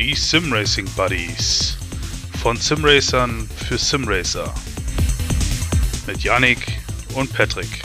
Die Simracing Buddies. Von Simracern für Simracer. Mit Yannick und Patrick.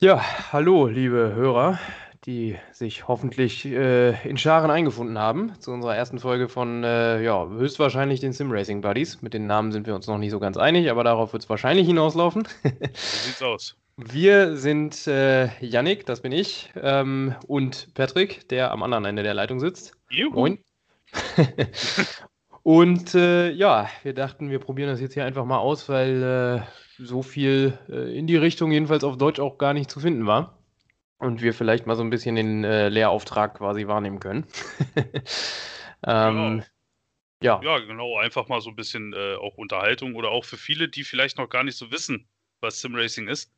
Ja, hallo, liebe Hörer, die sich hoffentlich äh, in Scharen eingefunden haben zu unserer ersten Folge von äh, ja, höchstwahrscheinlich den Sim Racing Buddies. Mit den Namen sind wir uns noch nicht so ganz einig, aber darauf wird es wahrscheinlich hinauslaufen. So sieht's aus. Wir sind äh, Yannick, das bin ich, ähm, und Patrick, der am anderen Ende der Leitung sitzt. Juhu. Moin. und äh, ja, wir dachten, wir probieren das jetzt hier einfach mal aus, weil äh, so viel äh, in die Richtung jedenfalls auf Deutsch auch gar nicht zu finden war. Und wir vielleicht mal so ein bisschen den äh, Lehrauftrag quasi wahrnehmen können. ähm, ja. Ja, genau. Einfach mal so ein bisschen äh, auch Unterhaltung oder auch für viele, die vielleicht noch gar nicht so wissen, was Simracing ist.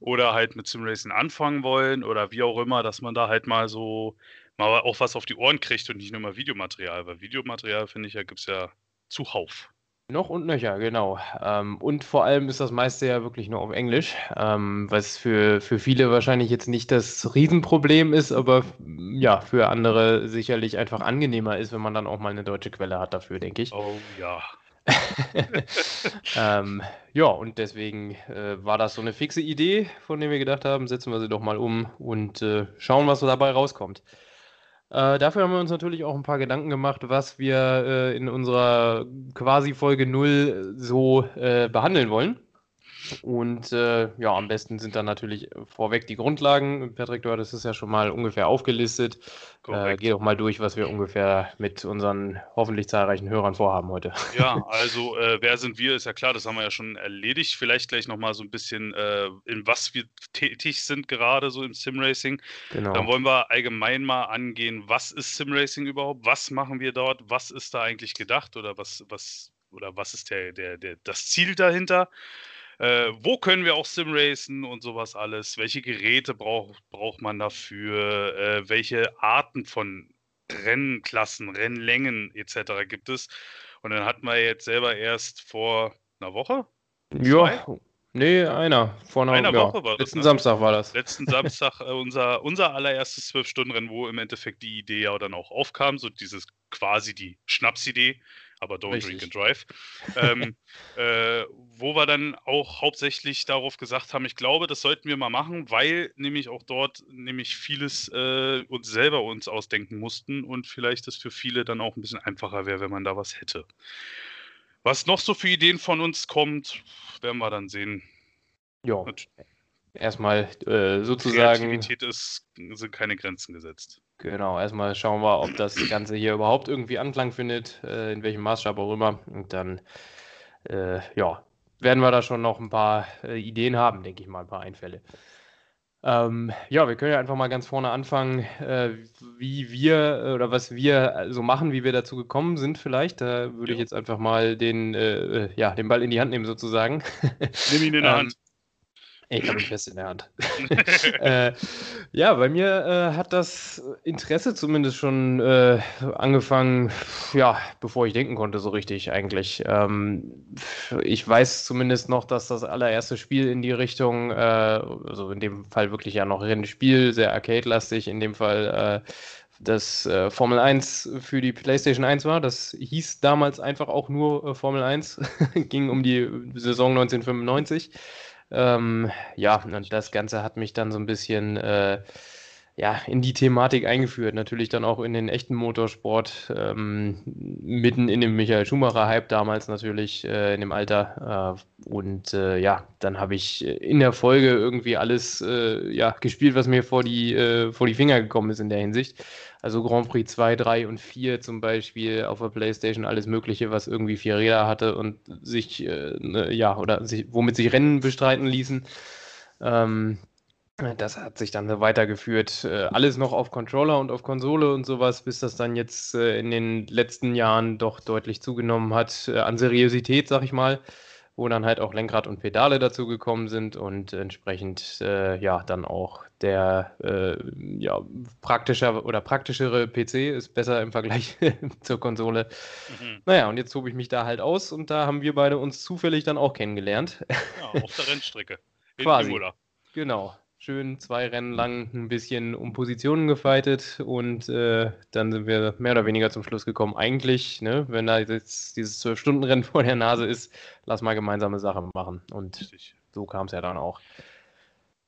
Oder halt mit Simracing anfangen wollen oder wie auch immer, dass man da halt mal so mal auch was auf die Ohren kriegt und nicht nur mal Videomaterial. Weil Videomaterial, finde ich, ja, gibt es ja zuhauf. Noch und nöcher, genau. Ähm, und vor allem ist das meiste ja wirklich nur auf Englisch, ähm, was für, für viele wahrscheinlich jetzt nicht das Riesenproblem ist, aber ja, für andere sicherlich einfach angenehmer ist, wenn man dann auch mal eine deutsche Quelle hat dafür, denke ich. Oh ja. ähm, ja, und deswegen äh, war das so eine fixe Idee, von der wir gedacht haben, setzen wir sie doch mal um und äh, schauen, was so dabei rauskommt. Äh, dafür haben wir uns natürlich auch ein paar Gedanken gemacht, was wir äh, in unserer quasi Folge 0 so äh, behandeln wollen. Und äh, ja, am besten sind dann natürlich vorweg die Grundlagen. Patrick, du hattest es ja schon mal ungefähr aufgelistet. Äh, geh doch mal durch, was wir ungefähr mit unseren hoffentlich zahlreichen Hörern vorhaben heute. Ja, also äh, wer sind wir, ist ja klar, das haben wir ja schon erledigt. Vielleicht gleich nochmal so ein bisschen, äh, in was wir tätig sind gerade so im Simracing. Genau. Dann wollen wir allgemein mal angehen, was ist Simracing überhaupt? Was machen wir dort? Was ist da eigentlich gedacht oder was, was, oder was ist der, der, der, das Ziel dahinter? Äh, wo können wir auch Simracen und sowas alles? Welche Geräte braucht, braucht man dafür? Äh, welche Arten von Rennklassen, Rennlängen etc. gibt es? Und dann hatten wir jetzt selber erst vor einer Woche, Ja, nee, einer. Vor einer, Einer ja, Woche war das, letzten ne? Samstag war das. letzten Samstag äh, unser, unser allererstes Zwölf-Stunden-Rennen, wo im Endeffekt die Idee ja dann auch aufkam, so dieses quasi die Schnapsidee, aber don't Richtig. drink and drive. ähm, äh, wo wir dann auch hauptsächlich darauf gesagt haben, ich glaube, das sollten wir mal machen, weil nämlich auch dort nämlich vieles äh, uns selber uns ausdenken mussten und vielleicht das für viele dann auch ein bisschen einfacher wäre, wenn man da was hätte. Was noch so für Ideen von uns kommt, werden wir dann sehen. Ja, erstmal äh, sozusagen. Kreativität ist, sind keine Grenzen gesetzt. Genau, erstmal schauen wir, ob das Ganze hier überhaupt irgendwie Anklang findet, äh, in welchem Maßstab auch immer. Und dann, äh, ja, werden wir da schon noch ein paar äh, Ideen haben, denke ich mal, ein paar Einfälle. Ähm, ja, wir können ja einfach mal ganz vorne anfangen, äh, wie wir äh, oder was wir so machen, wie wir dazu gekommen sind vielleicht. Da würde ich Ja. jetzt einfach mal den, äh, äh, ja, den Ball in die Hand nehmen sozusagen. Nimm ihn in der Ähm, Hand. Ich habe ihn fest in der Hand. äh, ja, bei mir äh, hat das Interesse zumindest schon äh, angefangen, ja, bevor ich denken konnte, so richtig eigentlich. Ähm, ich weiß zumindest noch, dass das allererste Spiel in die Richtung, äh, also in dem Fall wirklich ja noch Rennspiel, sehr arcade-lastig, in dem Fall äh, das äh, Formel 1 für die PlayStation 1 war. Das hieß damals einfach auch nur äh, Formel 1, ging um die Saison 1995. Ähm, ja, und das Ganze hat mich dann so ein bisschen äh, ja, in die Thematik eingeführt. Natürlich dann auch in den echten Motorsport, ähm, mitten in dem Michael Schumacher-Hype damals natürlich, äh, in dem Alter. Äh, und äh, ja, dann habe ich in der Folge irgendwie alles äh, ja, gespielt, was mir vor die, äh, vor die Finger gekommen ist in der Hinsicht. Also Grand Prix 2, 3 und 4 zum Beispiel auf der Playstation, alles Mögliche, was irgendwie vier Räder hatte und sich, äh, ne, ja, oder sich, womit sich Rennen bestreiten ließen. Ähm, das hat sich dann weitergeführt. Äh, alles noch auf Controller und auf Konsole und sowas, bis das dann jetzt äh, in den letzten Jahren doch deutlich zugenommen hat äh, an Seriosität, sag ich mal. Wo dann halt auch Lenkrad und Pedale dazu gekommen sind und entsprechend äh, ja dann auch der äh, ja, praktischer oder praktischere PC ist besser im Vergleich zur Konsole. Mhm. Naja, und jetzt tobe ich mich da halt aus und da haben wir beide uns zufällig dann auch kennengelernt. Ja, auf der Rennstrecke. In Quasi. Imola. Genau schön zwei Rennen lang ein bisschen um Positionen gefeitet und äh, dann sind wir mehr oder weniger zum Schluss gekommen. Eigentlich, ne, wenn da jetzt dieses Zwölf-Stunden-Rennen vor der Nase ist, lass mal gemeinsame Sachen machen. Und Richtig. so kam es ja dann auch.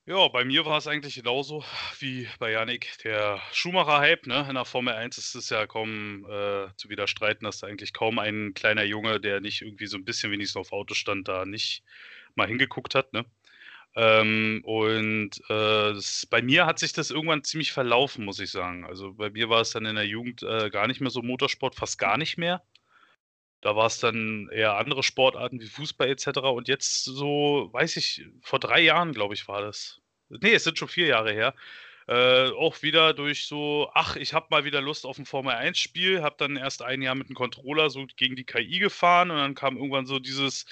Ja, bei mir war es eigentlich genauso wie bei Yannick. Der Schumacher-Hype ne, in der Formel 1 ist es ja kaum äh, zu widerstreiten, dass da eigentlich kaum ein kleiner Junge, der nicht irgendwie so ein bisschen wenigstens auf Auto stand, da nicht mal hingeguckt hat. Ne? Ähm, und äh, das, bei mir hat sich das irgendwann ziemlich verlaufen, muss ich sagen. Also bei mir war es dann in der Jugend äh, gar nicht mehr so Motorsport, fast gar nicht mehr. Da war es dann eher andere Sportarten wie Fußball etc. Und jetzt so, weiß ich, vor drei Jahren, glaube ich, war das. Nee, es sind schon vier Jahre her. Äh, auch wieder durch so, ach, ich habe mal wieder Lust auf ein Formel-1-Spiel, habe dann erst ein Jahr mit dem Controller so gegen die KI gefahren und dann kam irgendwann so dieses,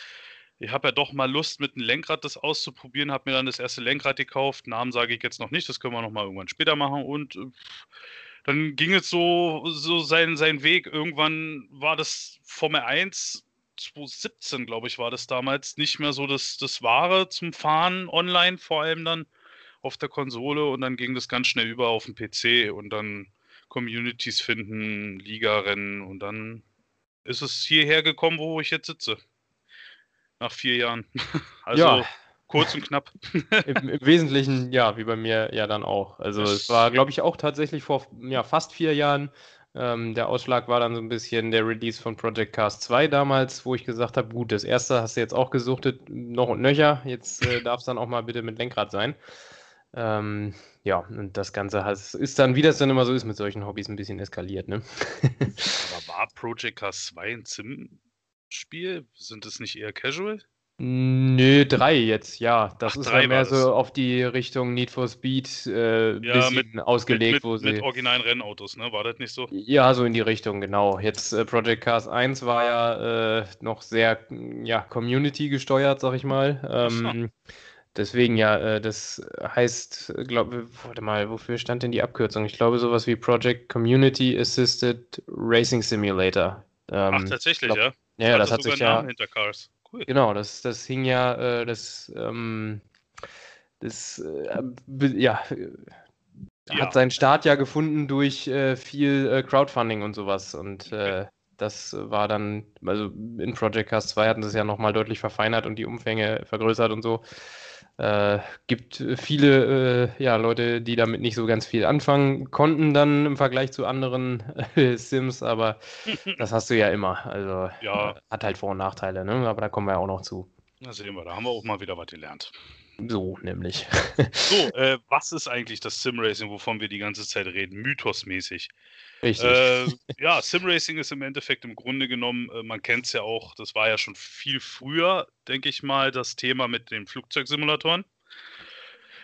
ich habe ja doch mal Lust, mit einem Lenkrad das auszuprobieren, habe mir dann das erste Lenkrad gekauft. Namen sage ich jetzt noch nicht, das können wir noch mal irgendwann später machen. Und äh, dann ging es so, so seinen, seinen Weg. Irgendwann war das Formel 1 2017, glaube ich, war das damals nicht mehr so das, das Wahre zum Fahren online, vor allem dann auf der Konsole. Und dann ging das ganz schnell über auf den PC und dann Communities finden, Liga-Rennen und dann ist es hierher gekommen, wo ich jetzt sitze nach vier Jahren. Also ja. kurz und knapp. Im, Im, Wesentlichen, ja, wie bei mir ja dann auch. Also es war, glaube ich, auch tatsächlich vor ja, fast vier Jahren. Ähm, der Ausschlag war dann so ein bisschen der Release von Project Cast 2 damals, wo ich gesagt habe, gut, das erste hast du jetzt auch gesuchtet, noch und nöcher, jetzt äh, darf es dann auch mal bitte mit Lenkrad sein. Ähm, ja, und das Ganze hat, ist dann, wie das dann immer so ist mit solchen Hobbys, ein bisschen eskaliert, ne? Aber war Project Cast 2 ein Spiel? Sind es nicht eher Casual? Nö, drei jetzt, ja. Das Ach, ist ja mehr so auf die Richtung Need for Speed äh, ja, bisschen mit, ausgelegt, mit, wo sie. Mit originalen Rennautos, ne? War das nicht so? Ja, so in die Richtung, genau. Jetzt äh, Project Cars 1 war ja äh, noch sehr ja, Community gesteuert, sag ich mal. Ähm, deswegen ja, äh, das heißt, glaube, warte mal, wofür stand denn die Abkürzung? Ich glaube, sowas wie Project Community Assisted Racing Simulator. Ähm, Ach, tatsächlich, glaub, ja. Ja, ja das hat sich ja. Cool. Genau, das, das hing ja, äh, das, ähm, das, äh, ja, ja, hat seinen Start ja gefunden durch äh, viel äh, Crowdfunding und sowas. Und äh, das war dann, also in Project Cast 2 hatten sie es ja nochmal deutlich verfeinert und die Umfänge vergrößert und so. Äh, gibt viele äh, ja, Leute, die damit nicht so ganz viel anfangen konnten, dann im Vergleich zu anderen äh, Sims, aber das hast du ja immer. Also ja. hat halt Vor- und Nachteile, ne? aber da kommen wir ja auch noch zu. Da sehen wir, da haben wir auch mal wieder was gelernt. So, nämlich. so, äh, was ist eigentlich das Sim-Racing, wovon wir die ganze Zeit reden, mythosmäßig? Richtig. Äh, ja, Sim-Racing ist im Endeffekt im Grunde genommen, äh, man kennt es ja auch, das war ja schon viel früher, denke ich mal, das Thema mit den Flugzeugsimulatoren.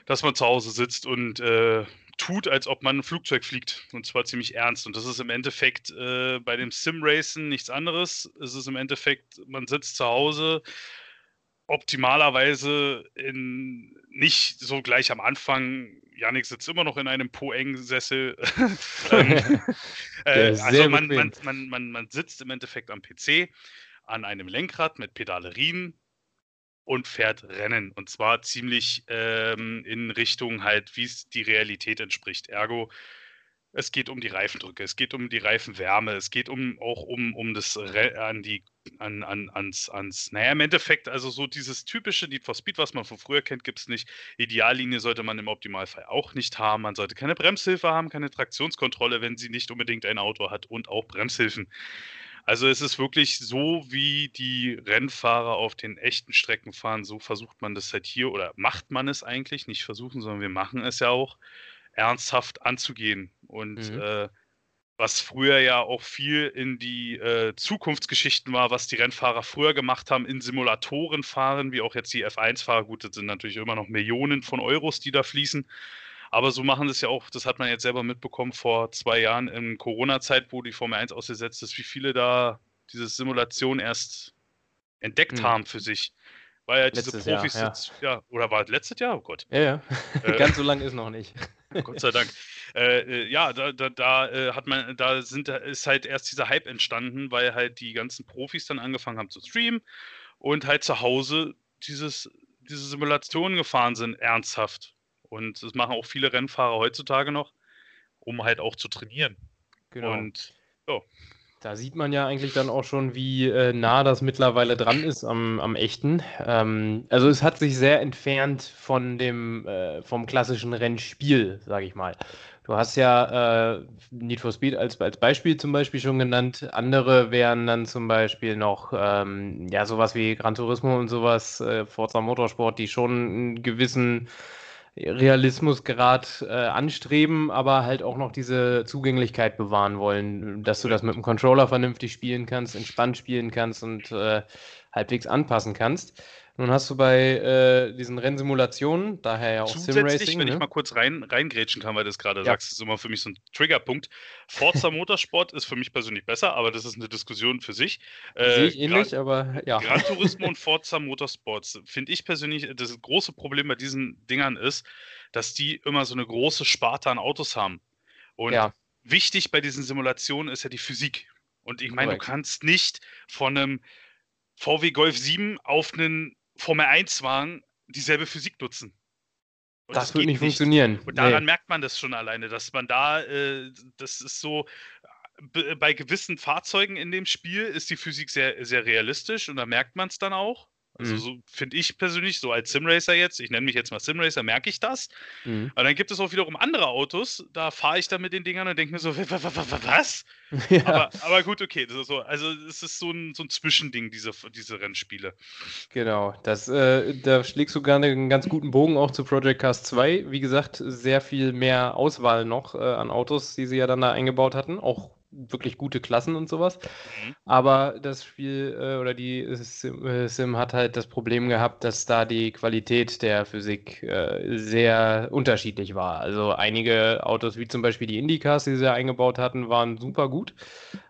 Dass man zu Hause sitzt und äh, tut, als ob man ein Flugzeug fliegt. Und zwar ziemlich ernst. Und das ist im Endeffekt äh, bei dem Sim-Racing nichts anderes. Es ist im Endeffekt, man sitzt zu Hause, optimalerweise in, nicht so gleich am Anfang. Janik sitzt immer noch in einem Po-Eng-Sessel. ähm, äh, also man, man, man, man, man sitzt im Endeffekt am PC an einem Lenkrad mit Pedalerien und fährt Rennen. Und zwar ziemlich ähm, in Richtung halt, wie es die Realität entspricht. Ergo, es geht um die Reifendrücke, es geht um die Reifenwärme, es geht um auch um, um das Re an die an, an, ans, ans, naja, im Endeffekt, also so dieses typische Need for Speed, was man von früher kennt, gibt es nicht. Ideallinie sollte man im Optimalfall auch nicht haben. Man sollte keine Bremshilfe haben, keine Traktionskontrolle, wenn sie nicht unbedingt ein Auto hat und auch Bremshilfen. Also es ist wirklich so, wie die Rennfahrer auf den echten Strecken fahren, so versucht man das halt hier oder macht man es eigentlich, nicht versuchen, sondern wir machen es ja auch ernsthaft anzugehen. Und mhm. äh, was früher ja auch viel in die äh, Zukunftsgeschichten war, was die Rennfahrer früher gemacht haben, in Simulatoren fahren, wie auch jetzt die F1-Fahrer. Gut, das sind natürlich immer noch Millionen von Euros, die da fließen. Aber so machen das ja auch, das hat man jetzt selber mitbekommen vor zwei Jahren in Corona-Zeit, wo die Formel 1 ausgesetzt ist, wie viele da diese Simulation erst entdeckt mhm. haben für sich. Weil ja diese Letztes Profis Jahr, ja. jetzt, ja, oder war es letztes Jahr? Oh Gott. Ja, ja. Äh, Ganz so lang ist noch nicht. Gott sei Dank. Äh, äh, ja, da, da, da äh, hat man, da sind, ist halt erst dieser Hype entstanden, weil halt die ganzen Profis dann angefangen haben zu streamen und halt zu Hause dieses, diese Simulationen gefahren sind, ernsthaft. Und das machen auch viele Rennfahrer heutzutage noch, um halt auch zu trainieren. Genau. Und Da sieht man ja eigentlich dann auch schon, wie äh, nah das mittlerweile dran ist am, am echten. Ähm, also es hat sich sehr entfernt von dem äh, vom klassischen Rennspiel, sage ich mal. Du hast ja äh, Need for Speed als, als Beispiel zum Beispiel schon genannt. Andere wären dann zum Beispiel noch ähm, ja sowas wie Gran Turismo und sowas, äh, Forza Motorsport, die schon einen gewissen Realismusgrad äh, anstreben, aber halt auch noch diese Zugänglichkeit bewahren wollen, dass du das mit dem Controller vernünftig spielen kannst, entspannt spielen kannst und äh, halbwegs anpassen kannst. Nun hast du bei äh, diesen Rennsimulationen, daher ja auch zusätzlich, Simracing, wenn ich ne? mal kurz rein, reingrätschen kann, weil du das gerade Ja. sagst, ist immer für mich so ein Triggerpunkt. Forza Motorsport ist für mich persönlich besser, aber das ist eine Diskussion für sich. sehe ich Gran- ähnlich, aber ja. Gran Turismo und Forza Motorsports finde ich persönlich, das große Problem bei diesen Dingern ist, dass die immer so eine große Sparte an Autos haben. Und Ja. wichtig bei diesen Simulationen ist ja die Physik. Und ich meine, du kannst nicht von einem VW Golf 7 auf einen Formel 1 Wagen dieselbe Physik nutzen. Und Das wird geht nicht funktionieren. Und daran Nee. merkt man das schon alleine, dass man da, äh, das ist so, bei gewissen Fahrzeugen in dem Spiel ist die Physik sehr, sehr realistisch und da merkt man es dann auch. Also Mhm. so finde ich persönlich, so als Simracer jetzt, ich nenne mich jetzt mal Simracer, merke ich das. Mhm. Aber dann gibt es auch wiederum andere Autos, da fahre ich dann mit den Dingern und denke mir so, "Wa- wa- wa- wa- was? ja. Aber, aber gut, okay, so, also es ist so ein, so ein Zwischending, diese, diese Rennspiele. Genau, das, äh, da schlägst du gerne einen ganz guten Bogen auch zu Project Cars 2. Wie gesagt, sehr viel mehr Auswahl noch äh, an Autos, die sie ja dann da eingebaut hatten. Auch wirklich gute Klassen und sowas. Mhm. Aber das Spiel äh, oder die Sim, äh, Sim hat halt das Problem gehabt, dass da die Qualität der Physik äh, sehr unterschiedlich war. Also einige Autos, wie zum Beispiel die Indycars, die sie ja eingebaut hatten, waren super gut.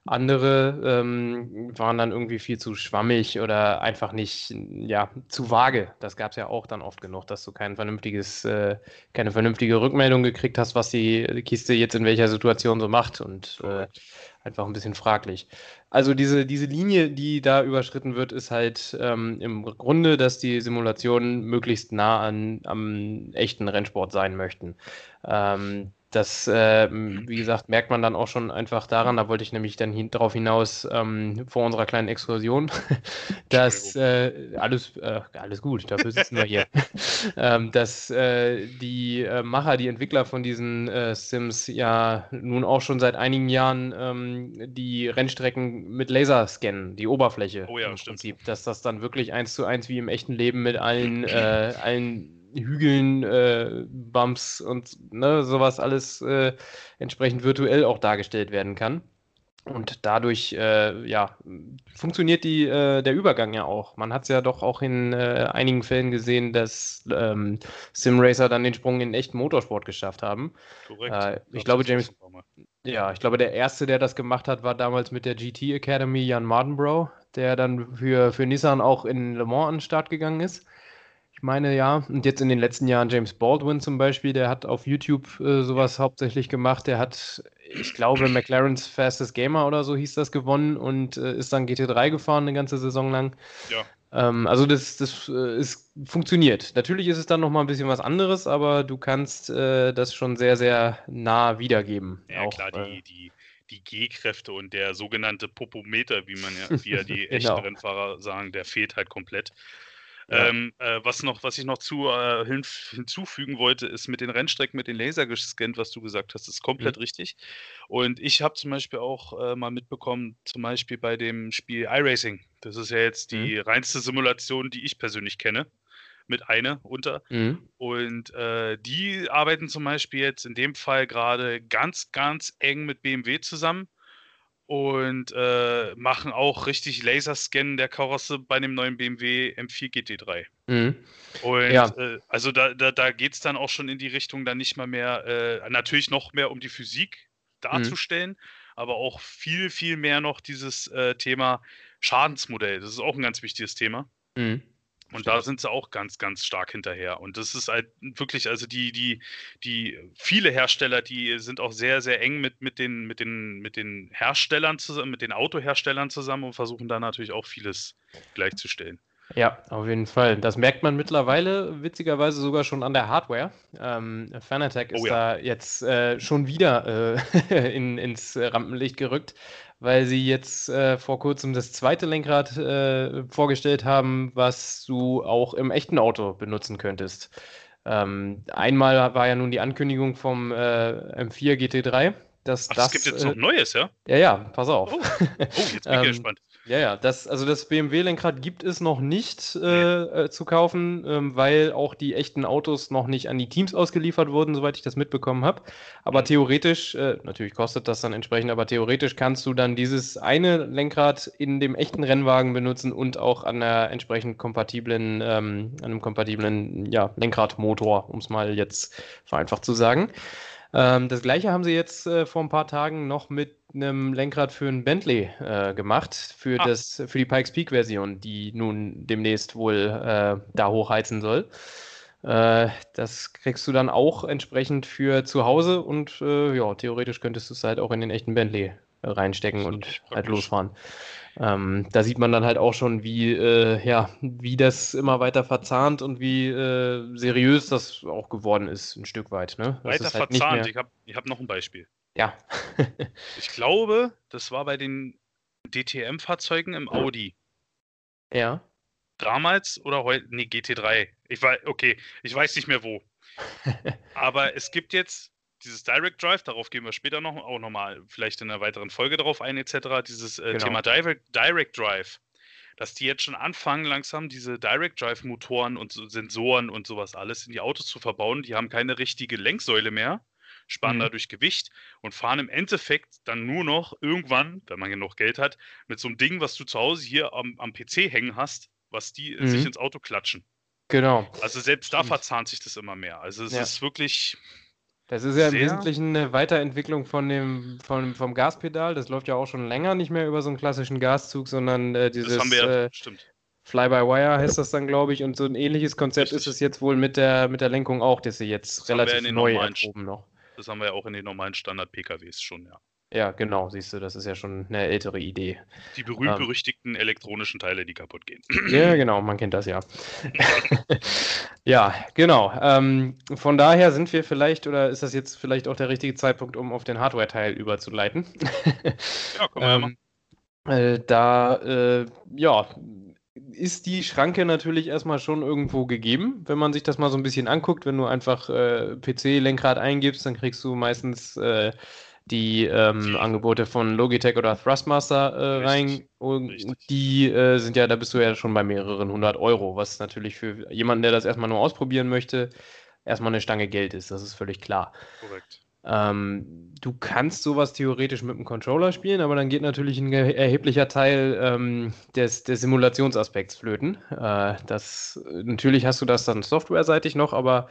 Andere ähm, waren dann irgendwie viel zu schwammig oder einfach nicht, ja, zu vage. Das gab es ja auch dann oft genug, dass du kein vernünftiges, äh, keine vernünftige Rückmeldung gekriegt hast, was die Kiste jetzt in welcher Situation so macht und äh, einfach ein bisschen fraglich. Also diese, diese Linie, die da überschritten wird, ist halt ähm, im Grunde, dass die Simulationen möglichst nah an, am echten Rennsport sein möchten. Ähm, das, ähm, wie gesagt, merkt man dann auch schon einfach daran, da wollte ich nämlich dann hin, darauf hinaus ähm, vor unserer kleinen Exkursion, dass äh, alles, äh, alles gut, dafür sitzen wir hier, ähm, dass äh, die äh, Macher, die Entwickler von diesen äh, Sims ja nun auch schon seit einigen Jahren ähm, die Rennstrecken mit Laser scannen, die Oberfläche Oh ja, im stimmt. Prinzip, dass das dann wirklich eins zu eins wie im echten Leben mit allen, äh, allen Hügeln, äh, Bumps und ne, sowas alles äh, entsprechend virtuell auch dargestellt werden kann. Und dadurch, äh, ja, funktioniert die, äh, der Übergang ja auch. Man hat es ja doch auch in äh, einigen Fällen gesehen, dass ähm, Simracer dann den Sprung in echten Motorsport geschafft haben. Korrekt. Äh, ich glaube, James-. Ja, ich glaube, der erste, der das gemacht hat, war damals mit der GT Academy Jan Mardenbrough, der dann für, für Nissan auch in Le Mans an den Start gegangen ist. Ich meine, ja. Und jetzt in den letzten Jahren James Baldwin zum Beispiel, der hat auf YouTube äh, sowas hauptsächlich gemacht. Der hat, ich glaube, McLaren's Fastest Gamer oder so hieß das gewonnen und äh, ist dann GT3 gefahren eine ganze Saison lang. Ja. Ähm, also das, das äh, ist, funktioniert. Natürlich ist es dann nochmal ein bisschen was anderes, aber du kannst äh, das schon sehr, sehr nah wiedergeben. Ja, Auch, klar, die, die, die G-Kräfte und der sogenannte Popometer, wie man ja, wie ja die echten Genau. Rennfahrer sagen, der fehlt halt komplett. Ja. Ähm, äh, was, noch, was ich noch zu, äh, hin, hinzufügen wollte, ist mit den Rennstrecken, mit den Laser gescannt, was du gesagt hast, ist komplett Mhm. richtig. Und ich habe zum Beispiel auch äh, mal mitbekommen, zum Beispiel bei dem Spiel iRacing. Das ist ja jetzt die Mhm. reinste Simulation, die ich persönlich kenne, mit einer unter. Mhm. Und äh, die arbeiten zum Beispiel jetzt in dem Fall gerade ganz, ganz eng mit BMW zusammen und äh, machen auch richtig Laserscan der Karosse bei dem neuen BMW M4 GT3. Mhm. Und Ja. äh, also da, da, da geht es dann auch schon in die Richtung, dann nicht mal mehr, äh, natürlich noch mehr um die Physik darzustellen, aber auch viel, viel mehr noch dieses äh, Thema Schadensmodell. Das ist auch ein ganz wichtiges Thema. Mhm. Und da sind sie auch ganz, ganz stark hinterher. Und das ist halt wirklich, also die, die, die viele Hersteller, die sind auch sehr, sehr eng mit, mit, den, mit, den, mit den Herstellern zusammen, mit den Autoherstellern zusammen und versuchen da natürlich auch vieles gleichzustellen. Ja, auf jeden Fall. Das merkt man mittlerweile witzigerweise sogar schon an der Hardware. Ähm, Fanatec ist oh ja. da jetzt äh, schon wieder äh, in, ins Rampenlicht gerückt, weil sie jetzt äh, vor kurzem das zweite Lenkrad äh, vorgestellt haben, was du auch im echten Auto benutzen könntest. Ähm, einmal war ja nun die Ankündigung vom äh, M4 GT3. Dass Ach, das, es gibt jetzt noch äh, Neues, ja? Ja, ja, pass auf. Oh, oh jetzt bin ich ähm, gespannt. Ja, ja, das, also das BMW-Lenkrad gibt es noch nicht äh, äh, zu kaufen, ähm, weil auch die echten Autos noch nicht an die Teams ausgeliefert wurden, soweit ich das mitbekommen habe. Aber mhm. theoretisch, äh, natürlich kostet das dann entsprechend, aber theoretisch kannst du dann dieses eine Lenkrad in dem echten Rennwagen benutzen und auch an einer entsprechend kompatiblen, ähm, einem kompatiblen ja, Lenkradmotor, um es mal jetzt vereinfacht zu sagen. Ähm, das gleiche haben sie jetzt äh, vor ein paar Tagen noch mit einem Lenkrad für ein Bentley äh, gemacht, für, ah. das, für die Pikes Peak Version, die nun demnächst wohl äh, da hochheizen soll. Äh, das kriegst du dann auch entsprechend für zu Hause und äh, ja, theoretisch könntest du es halt auch in den echten Bentley reinstecken und halt losfahren. Ähm, da sieht man dann halt auch schon, wie, äh, ja, wie das immer weiter verzahnt und wie äh, seriös das auch geworden ist, ein Stück weit. Ne? weiter halt verzahnt. Ich habe ich hab noch ein Beispiel. Ja. ich glaube, das war bei den DTM-Fahrzeugen im Audi. Ja. Damals oder heute? Nee, GT3. Ich weiß, okay, ich weiß nicht mehr wo. Aber es gibt jetzt dieses Direct Drive, darauf gehen wir später noch, auch nochmal vielleicht in einer weiteren Folge darauf ein, etc., dieses äh, genau. Thema Direct, Direct Drive, dass die jetzt schon anfangen, langsam diese Direct Drive Motoren und so Sensoren und sowas alles in die Autos zu verbauen. Die haben keine richtige Lenksäule mehr, sparen mhm. dadurch Gewicht und fahren im Endeffekt dann nur noch irgendwann, wenn man genug Geld hat, mit so einem Ding, was du zu Hause hier am, am PC hängen hast, was die mhm. sich ins Auto klatschen. Genau. Also selbst da verzahnt sich das immer mehr. Also es ja. ist wirklich das ist ja im Wesentlichen eine Weiterentwicklung von dem, von, vom Gaspedal. Das läuft ja auch schon länger nicht mehr über so einen klassischen Gaszug, sondern äh, dieses das haben wir, äh, stimmt. Fly-by-Wire heißt das dann, glaube ich. Und so ein ähnliches Konzept Richtig. ist es jetzt wohl mit der, mit der Lenkung auch, dass sie jetzt das relativ neu erproben noch. Das haben wir ja auch in den normalen Standard-PKWs schon, ja. Ja, genau, siehst du, das ist ja schon eine ältere Idee. Die berühmt-berüchtigten ähm, elektronischen Teile, die kaputt gehen. Ja, genau, man kennt das ja. ja, genau. Ähm, von daher sind wir vielleicht, oder ist das jetzt vielleicht auch der richtige Zeitpunkt, um auf den Hardware-Teil überzuleiten? ja, komm mal. ähm, äh, da, äh, ja, ist die Schranke natürlich erstmal schon irgendwo gegeben, wenn man sich das mal so ein bisschen anguckt. Wenn du einfach äh, PC-Lenkrad eingibst, dann kriegst du meistens äh, die ähm, Angebote von Logitech oder Thrustmaster äh, rein. Und die äh, sind ja, da bist du ja schon bei mehreren hundert Euro, was natürlich für jemanden, der das erstmal nur ausprobieren möchte, erstmal eine Stange Geld ist. Das ist völlig klar. Korrekt. Ähm, du kannst sowas theoretisch mit dem Controller spielen, aber dann geht natürlich ein erheblicher Teil ähm, des, des Simulationsaspekts flöten. Äh, das, natürlich hast du das dann softwareseitig noch, aber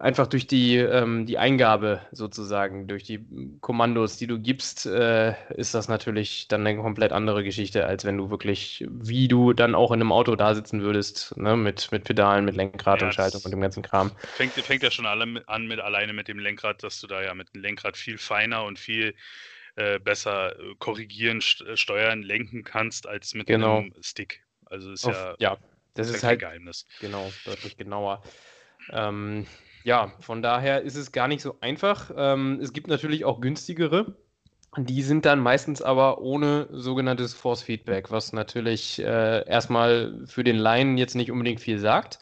einfach durch die, ähm, die Eingabe sozusagen, durch die Kommandos, die du gibst, äh, ist das natürlich dann eine komplett andere Geschichte, als wenn du wirklich, wie du dann auch in einem Auto da sitzen würdest, ne, mit, mit Pedalen, mit Lenkrad ja, und Schaltung und dem ganzen Kram. Fängt, fängt ja schon alle an mit alleine mit dem Lenkrad, dass du da ja mit dem Lenkrad viel feiner und viel äh, besser äh, korrigieren, äh, steuern, lenken kannst, als mit genau. einem Stick. Also ist Auf, ja, ja, das ist, ist halt Geheimnis. Genau, deutlich genauer. Ähm, ja, von daher ist es gar nicht so einfach. Ähm, es gibt natürlich auch günstigere. Die sind dann meistens aber ohne sogenanntes Force Feedback, was natürlich äh, erstmal für den Laien jetzt nicht unbedingt viel sagt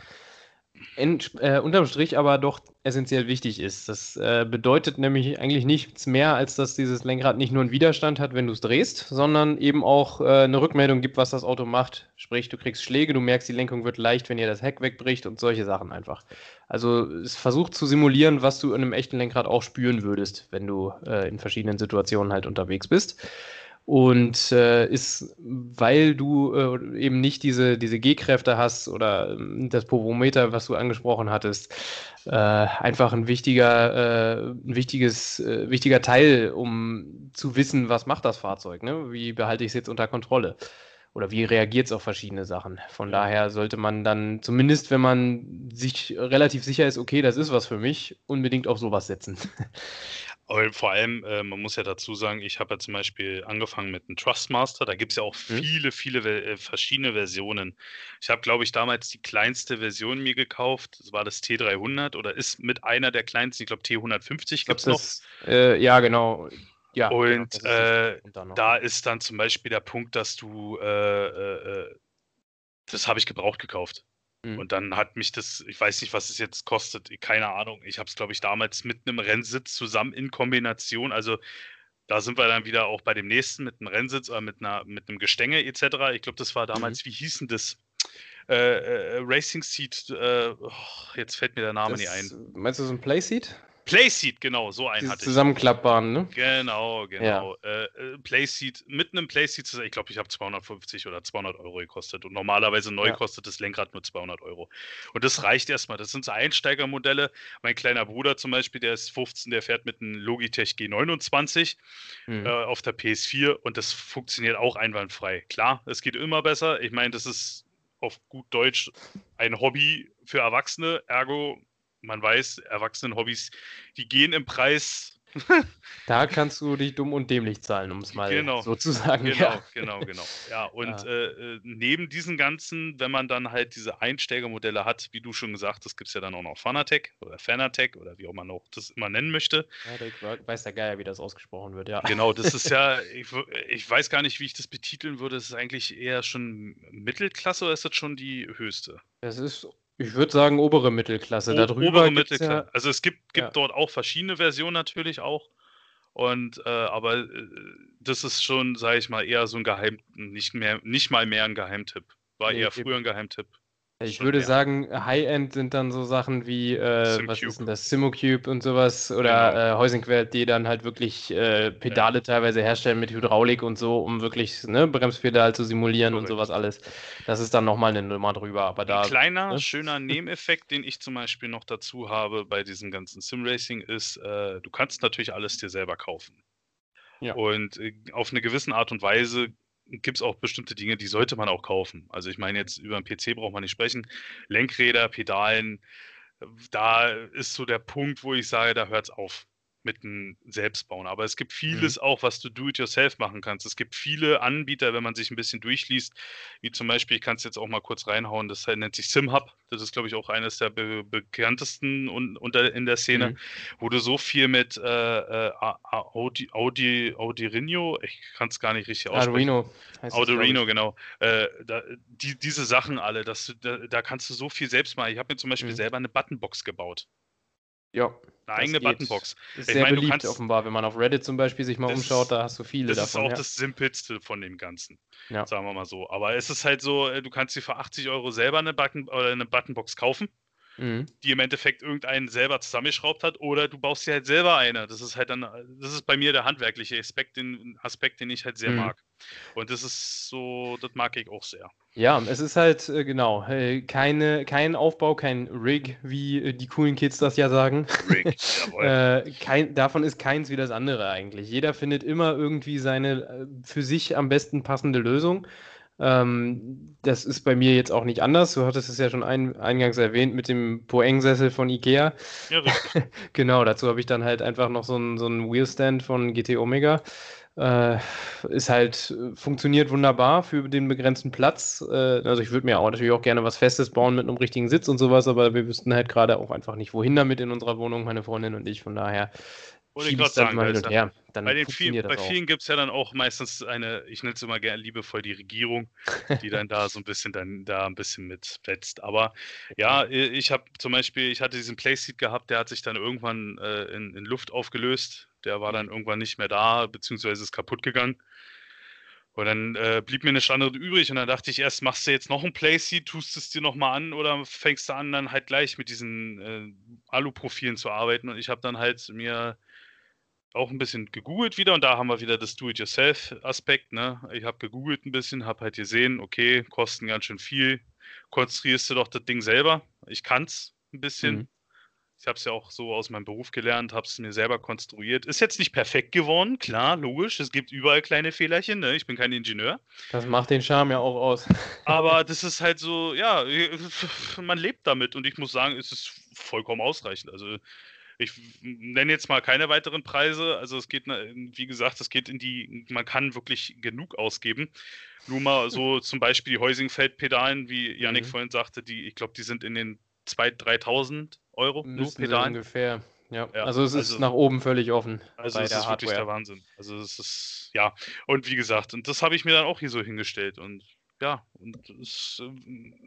in, äh, unterm Strich aber doch essentiell wichtig ist. Das äh, bedeutet nämlich eigentlich nichts mehr, als dass dieses Lenkrad nicht nur einen Widerstand hat, wenn du es drehst, sondern eben auch äh, eine Rückmeldung gibt, was das Auto macht. Sprich, du kriegst Schläge, du merkst, die Lenkung wird leicht, wenn ihr das Heck wegbricht und solche Sachen einfach. Also es versucht zu simulieren, was du in einem echten Lenkrad auch spüren würdest, wenn du äh, in verschiedenen Situationen halt unterwegs bist und äh, ist, weil du äh, eben nicht diese, diese G-Kräfte hast oder äh, das Povometer, was du angesprochen hattest, äh, einfach ein wichtiger, äh, ein wichtiges, äh, wichtiger Teil, um zu wissen, was macht das Fahrzeug, ne? wie behalte ich es jetzt unter Kontrolle. oder wie reagiert es auf verschiedene Sachen. Von daher sollte man dann, zumindest wenn man sich relativ sicher ist, okay, das ist was für mich, unbedingt auf sowas setzen. Vor allem, äh, man muss ja dazu sagen, ich habe ja zum Beispiel angefangen mit einem Trustmaster. Da gibt es ja auch mhm. viele, viele äh, verschiedene Versionen. Ich habe, glaube ich, damals die kleinste Version mir gekauft. Das war das T300 oder ist mit einer der kleinsten. Ich glaube, T150 gibt es noch. Äh, ja, genau. Ja, und genau, äh, da ist dann zum Beispiel der Punkt, dass du, äh, äh das habe ich gebraucht gekauft. Mhm. Und dann hat mich das, ich weiß nicht, was es jetzt kostet, keine Ahnung. Ich habe es, glaube ich, damals mit einem Rennsitz zusammen in Kombination. Also da sind wir dann wieder auch bei dem nächsten mit einem Rennsitz oder mit, einer, mit einem Gestänge etc. Ich glaube, das war damals, mhm. wie hießen das? Äh, äh, Racing Seat, äh, oh, jetzt fällt mir der Name das, nicht ein. Meinst du so ein Playseat? Playseat, genau, so ein hatte ich. Zusammenklappbaren, ne? Genau, genau. Ja. Äh, äh Playseat, mit einem Playseat, ich glaube, ich habe 250 oder 200 Euro gekostet. Und normalerweise neu ja. kostet das Lenkrad nur 200 Euro. Und das reicht erstmal. Das sind so Einsteigermodelle. Mein kleiner Bruder zum Beispiel, der ist 15, der fährt mit einem Logitech G29 mhm. äh, auf der PS4 und das funktioniert auch einwandfrei. Klar, es geht immer besser. Ich meine, das ist auf gut Deutsch ein Hobby für Erwachsene. Ergo man weiß, Erwachsenen-Hobbys, die gehen im Preis. da kannst du dich dumm und dämlich zahlen, um es mal genau, so zu sagen. Genau, ja. genau, genau. Ja, und ja. Äh, äh, neben diesen ganzen, wenn man dann halt diese Einsteigermodelle hat, wie du schon gesagt hast, gibt es ja dann auch noch Fanatec oder Fanatec oder wie auch man auch das immer nennen möchte. Ja, ich weiß der Geier, wie das ausgesprochen wird, ja. Genau, das ist ja, ich, ich weiß gar nicht, wie ich das betiteln würde. Das ist eigentlich eher schon Mittelklasse oder ist das schon die höchste? Es ist ich würde sagen obere Mittelklasse. Darüber obere Mittelklasse. Ja, also es gibt, gibt ja. dort auch verschiedene Versionen natürlich auch. Und äh, aber äh, das ist schon, sage ich mal, eher so ein Geheim, nicht mehr, nicht mal mehr ein Geheimtipp. War nee, eher früher ein Geheimtipp. Ich würde mehr. sagen, High-End sind dann so Sachen wie, äh, was ist denn das, Simocube und sowas oder genau. äh, die dann halt wirklich äh, Pedale ja. teilweise herstellen mit Hydraulik und so, um wirklich ne, Bremspedal zu simulieren Correct. und sowas alles. Das ist dann nochmal eine Nummer drüber. Aber da, Ein kleiner, ne? schöner Nebeneffekt, den ich zum Beispiel noch dazu habe bei diesem ganzen Simracing ist, äh, du kannst natürlich alles dir selber kaufen. Ja. Und äh, auf eine gewisse Art und Weise gibt es auch bestimmte Dinge, die sollte man auch kaufen. Also ich meine, jetzt über einen PC braucht man nicht sprechen. Lenkräder, Pedalen, da ist so der Punkt, wo ich sage, da hört es auf mit einem Selbstbauen. Aber es gibt vieles mhm. auch, was du do-it-yourself machen kannst. Es gibt viele Anbieter, wenn man sich ein bisschen durchliest, wie zum Beispiel, ich kann es jetzt auch mal kurz reinhauen, das nennt sich SimHub. Das ist, glaube ich, auch eines der be bekanntesten un unter, in der Szene, mhm. wo du so viel mit äh, äh, Audi, Audi, Audirino, ich kann es gar nicht richtig aussprechen. Arduino. Arduino, genau. Äh, da, die, diese Sachen alle, das, da, da, kannst du so viel selbst machen. Ich habe mir zum Beispiel mhm. selber eine Buttonbox gebaut. Ja. Eine eigene Buttonbox. Ist ich sehr meine, beliebt kannst, offenbar, wenn man auf Reddit zum Beispiel sich mal umschaut, da hast du viele das davon. Das ist auch ja. das Simpelste von dem Ganzen, ja. sagen wir mal so. Aber es ist halt so, äh, du kannst dir für 80 Euro selber eine, Button, oder eine Buttonbox kaufen, mhm. die im Endeffekt irgendeinen selber zusammengeschraubt hat, oder du baust dir halt selber eine. Das ist halt dann, das ist bei mir der handwerkliche Aspekt, den, Aspekt, den ich halt sehr mhm. mag. Und das ist so, das mag ich auch sehr. Ja, es ist halt, äh, genau, äh, keine, kein Aufbau, kein Rig, wie äh, die coolen Kids das ja sagen. Rig, jawohl. kein, davon ist keins wie das andere eigentlich. Jeder findet immer irgendwie seine für sich am besten passende Lösung. Ähm, das ist bei mir jetzt auch nicht anders. Du hattest es ja schon ein, eingangs erwähnt mit dem Poeng-Sessel von Ikea. Ja, genau, dazu habe ich dann halt einfach noch so einen so Wheelstand von GT Omega. Äh, ist halt, funktioniert wunderbar für den begrenzten Platz. Äh, also ich würde mir auch natürlich auch gerne was Festes bauen mit einem richtigen Sitz und sowas, aber wir wüssten halt gerade auch einfach nicht, wohin damit in unserer Wohnung, meine Freundin und ich. Von daher wollte ich gerade sagen, mal hin und her. Dann bei, den viel, bei vielen gibt es ja dann auch meistens eine, ich nenne es immer gerne liebevoll die Regierung, die dann da so ein bisschen dann da ein bisschen mitfetzt. Aber ja, ich habe zum Beispiel, ich hatte diesen Playseat gehabt, der hat sich dann irgendwann äh, in, in Luft aufgelöst der war dann irgendwann nicht mehr da, beziehungsweise ist kaputt gegangen. Und dann äh, blieb mir eine Standard übrig und dann dachte ich erst, machst du jetzt noch ein Playseat, tust es dir nochmal an oder fängst du an, dann halt gleich mit diesen äh, Alu-Profilen zu arbeiten. Und ich habe dann halt mir auch ein bisschen gegoogelt wieder und da haben wir wieder das Do-it-yourself-Aspekt. Ne? Ich habe gegoogelt ein bisschen, habe halt gesehen, okay, kosten ganz schön viel. Konstruierst du doch das Ding selber. Ich kann es ein bisschen. Mhm Ich habe es ja auch so aus meinem Beruf gelernt, habe es mir selber konstruiert. Ist jetzt nicht perfekt geworden, klar, logisch. Es gibt überall kleine Fehlerchen. Ne? Ich bin kein Ingenieur. Das macht den Charme ja auch aus. Aber das ist halt so, ja, man lebt damit und ich muss sagen, es ist vollkommen ausreichend. Also ich nenne jetzt mal keine weiteren Preise. Also es geht, wie gesagt, es geht in die, man kann wirklich genug ausgeben. Nur mal so zum Beispiel die Heusingfeld-Pedalen, wie Yannick mhm. vorhin sagte, die, ich glaube, die sind in den 2.000, 3.000 Euro nur Pedalen. ungefähr. Ja. ja. also es ist also, nach oben völlig offen. Also bei es der ist Hardware. wirklich der Wahnsinn. Also es ist, ja, und wie gesagt, und das habe ich mir dann auch hier so hingestellt und ja, und es,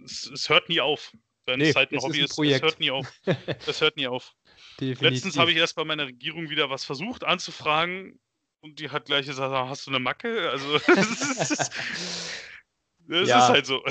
es, es hört nie auf. Wenn nee, es halt ein Hobby ist, ein ist, es hört nie auf. Es hört nie auf. Definitiv. Letztens habe ich erst bei meiner Regierung wieder was versucht anzufragen und die hat gleich gesagt, hast du eine Macke? Also ist, das ja. ist halt so.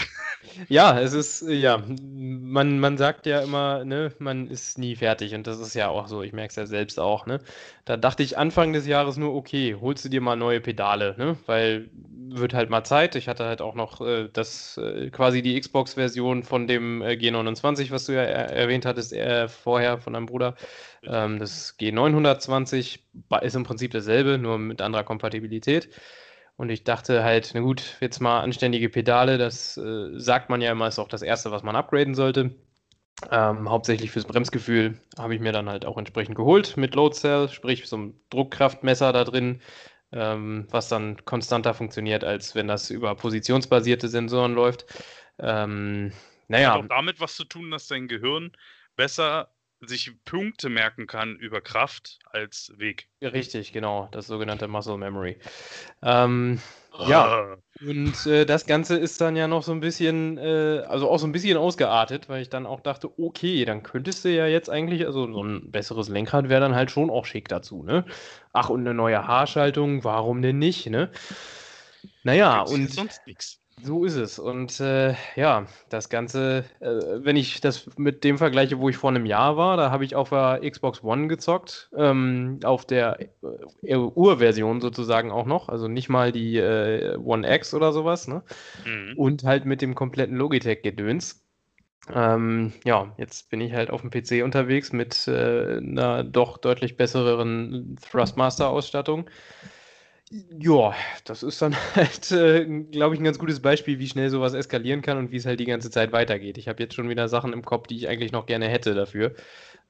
Ja, es ist, ja, man, man sagt ja immer, ne, man ist nie fertig und das ist ja auch so, ich merke es ja selbst auch, ne. Da dachte ich Anfang des Jahres nur, okay, holst du dir mal neue Pedale, ne, weil wird halt mal Zeit. Ich hatte halt auch noch äh, das, äh, quasi die Xbox-Version von dem äh, G29, was du ja er erwähnt hattest äh, vorher von deinem Bruder. Ähm, das G920 ist im Prinzip dasselbe, nur mit anderer Kompatibilität. Und ich dachte halt, na gut, jetzt mal anständige Pedale, das äh, sagt man ja immer, ist auch das Erste, was man upgraden sollte. Ähm, hauptsächlich fürs Bremsgefühl habe ich mir dann halt auch entsprechend geholt mit Load Cell, sprich so ein Druckkraftmesser da drin, ähm, was dann konstanter funktioniert, als wenn das über positionsbasierte Sensoren läuft. Ähm, naja. Hat auch damit was zu tun, dass dein Gehirn besser sich Punkte merken kann über Kraft als Weg. Richtig, genau, das sogenannte Muscle Memory. Ähm, oh. Ja, und äh, das Ganze ist dann ja noch so ein bisschen, äh, also auch so ein bisschen ausgeartet, weil ich dann auch dachte, okay, dann könntest du ja jetzt eigentlich, also so ein besseres Lenkrad wäre dann halt schon auch schick dazu, ne? Ach, und eine neue Haarschaltung, warum denn nicht, ne? Naja, und. Sonst nichts. So ist es. Und äh, ja, das Ganze, äh, wenn ich das mit dem vergleiche, wo ich vor einem Jahr war, da habe ich auf der Xbox One gezockt, ähm, auf der äh, Urversion sozusagen auch noch, also nicht mal die äh, One X oder sowas, ne? Mhm. Und halt mit dem kompletten Logitech-Gedöns. Ähm, ja, jetzt bin ich halt auf dem PC unterwegs mit äh, einer doch deutlich besseren Thrustmaster-Ausstattung. Ja, das ist dann halt, äh, glaube ich, ein ganz gutes Beispiel, wie schnell sowas eskalieren kann und wie es halt die ganze Zeit weitergeht. Ich habe jetzt schon wieder Sachen im Kopf, die ich eigentlich noch gerne hätte dafür.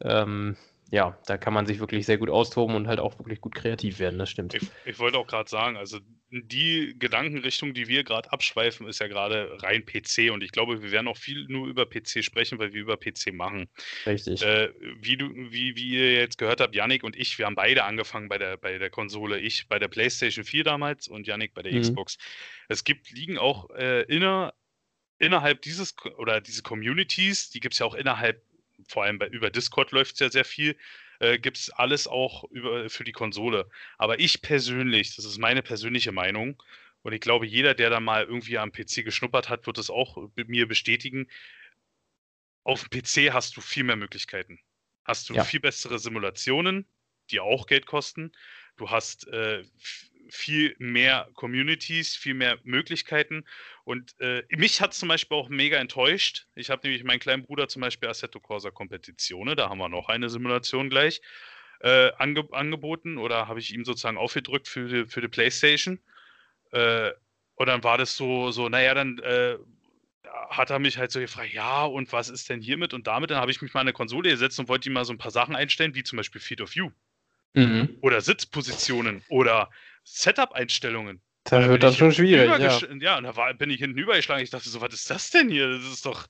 Ähm, ja, da kann man sich wirklich sehr gut austoben und halt auch wirklich gut kreativ werden, das stimmt. Ich, ich wollte auch gerade sagen, also die Gedankenrichtung, die wir gerade abschweifen, ist ja gerade rein PC und ich glaube, wir werden auch viel nur über PC sprechen, weil wir über PC machen. Richtig. Äh, wie, du, wie, wie ihr jetzt gehört habt, Yannick und ich, wir haben beide angefangen bei der, bei der Konsole. Ich bei der PlayStation 4 damals und Yannick bei der mhm. Xbox. Es gibt, liegen auch äh, inner, innerhalb dieses oder diese Communities, die gibt es ja auch innerhalb vor allem bei, über Discord läuft es ja sehr viel, äh, gibt es alles auch über, für die Konsole. Aber ich persönlich, das ist meine persönliche Meinung, und ich glaube, jeder, der da mal irgendwie am PC geschnuppert hat, wird es auch mir bestätigen. Auf dem PC hast du viel mehr Möglichkeiten. Hast du ja. viel bessere Simulationen, die auch Geld kosten. Du hast äh, viel mehr Communities, viel mehr Möglichkeiten. Und äh, mich hat zum Beispiel auch mega enttäuscht. Ich habe nämlich meinen kleinen Bruder zum Beispiel Assetto Corsa Competizione, da haben wir noch eine Simulation gleich, äh, ange angeboten oder habe ich ihm sozusagen aufgedrückt für die, für die Playstation. Äh, und dann war das so, so naja, dann äh, hat er mich halt so gefragt, ja, und was ist denn hiermit und damit? Dann habe ich mich mal an eine Konsole gesetzt und wollte ihm mal so ein paar Sachen einstellen, wie zum Beispiel Feed of You. Mhm. Oder Sitzpositionen oder Setup-Einstellungen. Da wird das schon schwierig. Ja. ja, und da war, bin ich hinten übergeschlagen. Ich dachte so, was ist das denn hier? Das ist doch.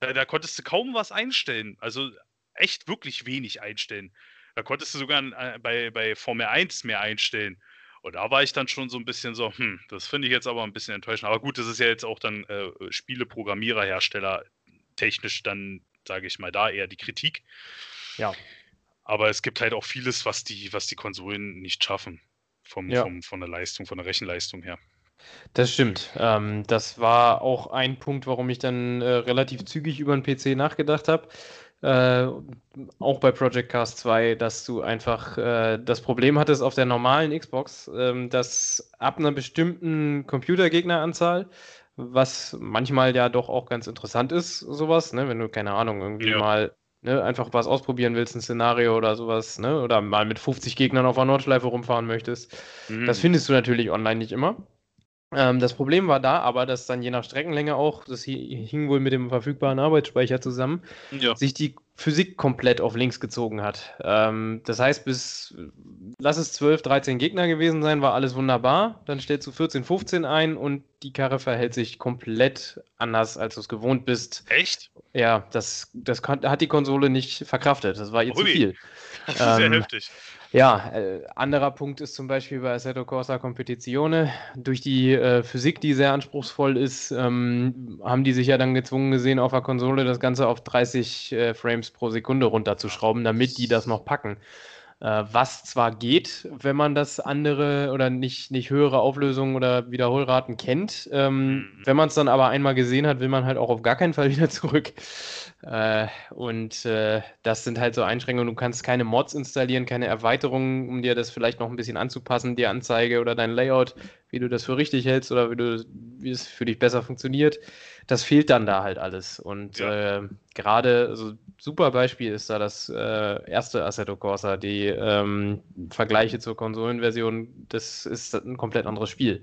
Da, da, konntest du kaum was einstellen. Also echt wirklich wenig einstellen. Da konntest du sogar äh, bei, bei Formel 1 mehr einstellen. Und da war ich dann schon so ein bisschen so, hm, das finde ich jetzt aber ein bisschen enttäuschend. Aber gut, das ist ja jetzt auch dann äh, Spieleprogrammierer, Hersteller technisch dann, sage ich mal, da eher die Kritik. Ja. Aber es gibt halt auch vieles, was die, was die Konsolen nicht schaffen. Vom, ja. vom, von der Leistung, von der Rechenleistung her. Das stimmt. Ähm, das war auch ein Punkt, warum ich dann äh, relativ zügig über den PC nachgedacht habe. Äh, auch bei Project Cast 2, dass du einfach äh, das Problem hattest auf der normalen Xbox, ähm, dass ab einer bestimmten Computergegneranzahl, was manchmal ja doch auch ganz interessant ist, sowas, ne, wenn du keine Ahnung, irgendwie ja. mal ne, einfach was ausprobieren willst, ein Szenario oder sowas, ne, oder mal mit 50 Gegnern auf einer Nordschleife rumfahren möchtest. Mhm. Das findest du natürlich online nicht immer. Ähm, das Problem war da aber, dass dann je nach Streckenlänge auch, das hing wohl mit dem verfügbaren Arbeitsspeicher zusammen, ja. sich die Physik komplett auf links gezogen hat. Ähm, das heißt, bis, lass es 12, 13 Gegner gewesen sein, war alles wunderbar. Dann stellst du 14, 15 ein und die Karre verhält sich komplett anders, als du es gewohnt bist. Echt? Ja, das, das hat die Konsole nicht verkraftet. Das war ihr Ui. zu viel. Sehr ähm, heftig. Ja, äh, anderer Punkt ist zum Beispiel bei Assetto Corsa Competizione. Durch die äh, Physik, die sehr anspruchsvoll ist, ähm, haben die sich ja dann gezwungen gesehen, auf der Konsole das Ganze auf 30 äh, Frames pro Sekunde runterzuschrauben, damit die das noch packen. Äh, was zwar geht, wenn man das andere oder nicht, nicht höhere Auflösungen oder Wiederholraten kennt. Ähm, mhm. Wenn man es dann aber einmal gesehen hat, will man halt auch auf gar keinen Fall wieder zurück. Äh, und äh, das sind halt so Einschränkungen. Du kannst keine Mods installieren, keine Erweiterungen, um dir das vielleicht noch ein bisschen anzupassen, die Anzeige oder dein Layout, wie du das für richtig hältst oder wie, du, wie es für dich besser funktioniert das fehlt dann da halt alles. Und ja. äh, gerade, also super Beispiel ist da das äh, erste Assetto Corsa, die ähm, Vergleiche zur Konsolenversion, das ist ein komplett anderes Spiel.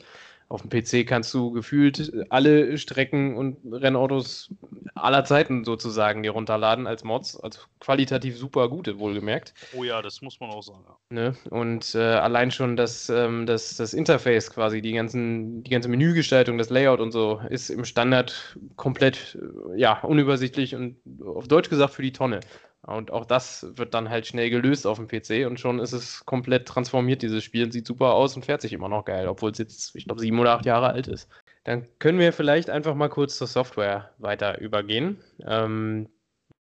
Auf dem PC kannst du gefühlt alle Strecken und Rennautos aller Zeiten sozusagen dir runterladen als Mods, als qualitativ super gute, wohlgemerkt. Oh ja, das muss man auch sagen. Ne? Und äh, allein schon das, ähm, das, das Interface quasi, die, ganzen, die ganze Menügestaltung, das Layout und so, ist im Standard komplett äh, ja, unübersichtlich und auf Deutsch gesagt für die Tonne. Und auch das wird dann halt schnell gelöst auf dem PC und schon ist es komplett transformiert, dieses Spiel. Sieht super aus und fährt sich immer noch geil, obwohl es jetzt, ich glaube, sieben oder acht Jahre alt ist. Dann können wir vielleicht einfach mal kurz zur Software weiter übergehen. Ähm,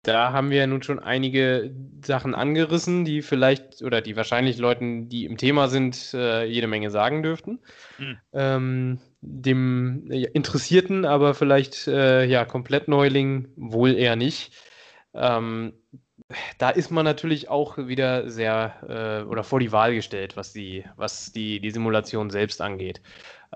da haben wir nun schon einige Sachen angerissen, die vielleicht oder die wahrscheinlich Leuten, die im Thema sind, äh, jede Menge sagen dürften. Hm. Ähm, dem äh, Interessierten, aber vielleicht äh, ja komplett Neuling wohl eher nicht. Ähm, da ist man natürlich auch wieder sehr äh, oder vor die Wahl gestellt, was die, was die, die Simulation selbst angeht.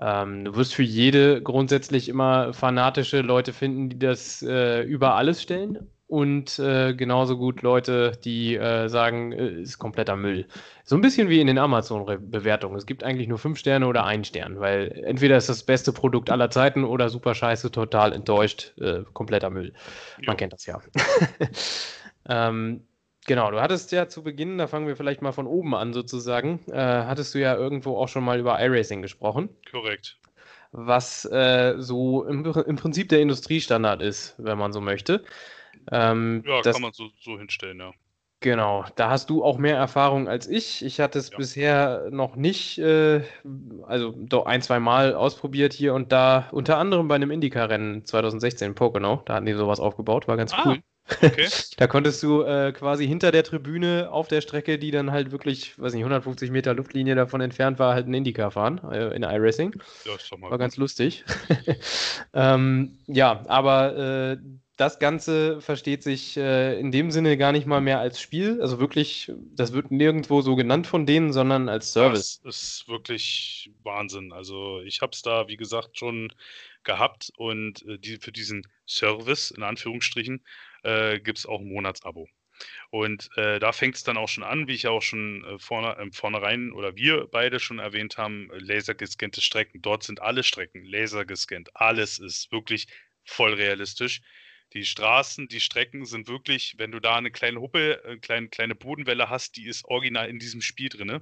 Ähm, du wirst für jede grundsätzlich immer fanatische Leute finden, die das äh, über alles stellen und äh, genauso gut Leute, die äh, sagen, äh, ist kompletter Müll. So ein bisschen wie in den Amazon-Bewertungen. Es gibt eigentlich nur fünf Sterne oder einen Stern, weil entweder ist das beste Produkt aller Zeiten oder super scheiße, total enttäuscht, äh, kompletter Müll. Man jo. kennt das ja. Ähm, genau, du hattest ja zu Beginn, da fangen wir vielleicht mal von oben an sozusagen, äh, hattest du ja irgendwo auch schon mal über iRacing gesprochen. Korrekt. Was äh, so im, im, Prinzip der Industriestandard ist, wenn man so möchte. Ähm, ja, das, kann man so, so, hinstellen, ja. Genau, da hast du auch mehr Erfahrung als ich. Ich hatte es ja. bisher noch nicht, äh, also doch ein, zwei Mal ausprobiert hier und da, unter anderem bei einem Indycar-Rennen 2016 in Pocono. Da hatten die sowas aufgebaut, war ganz ah, cool. Okay. da konntest du äh, quasi hinter der Tribüne auf der Strecke, die dann halt wirklich, weiß nicht, 150 Meter Luftlinie davon entfernt war, halt ein Indycar fahren äh, in iRacing. Ja, ist doch mal war gut. ganz lustig. ähm, ja, aber äh, das Ganze versteht sich äh, in dem Sinne gar nicht mal mehr als Spiel. Also wirklich, das wird nirgendwo so genannt von denen, sondern als Service. Das ist wirklich Wahnsinn. Also ich habe es da, wie gesagt, schon gehabt und äh, die, für diesen Service, in Anführungsstrichen, äh, gibt es auch ein Monatsabo. Und äh, da fängt es dann auch schon an, wie ich auch schon äh, vorne, äh, vornherein oder wir beide schon erwähnt haben, lasergescannte Strecken. Dort sind alle Strecken lasergescannt. Alles ist wirklich voll realistisch. Die Straßen, die Strecken sind wirklich, wenn du da eine kleine Huppe, eine kleine, kleine Bodenwelle hast, die ist original in diesem Spiel drin.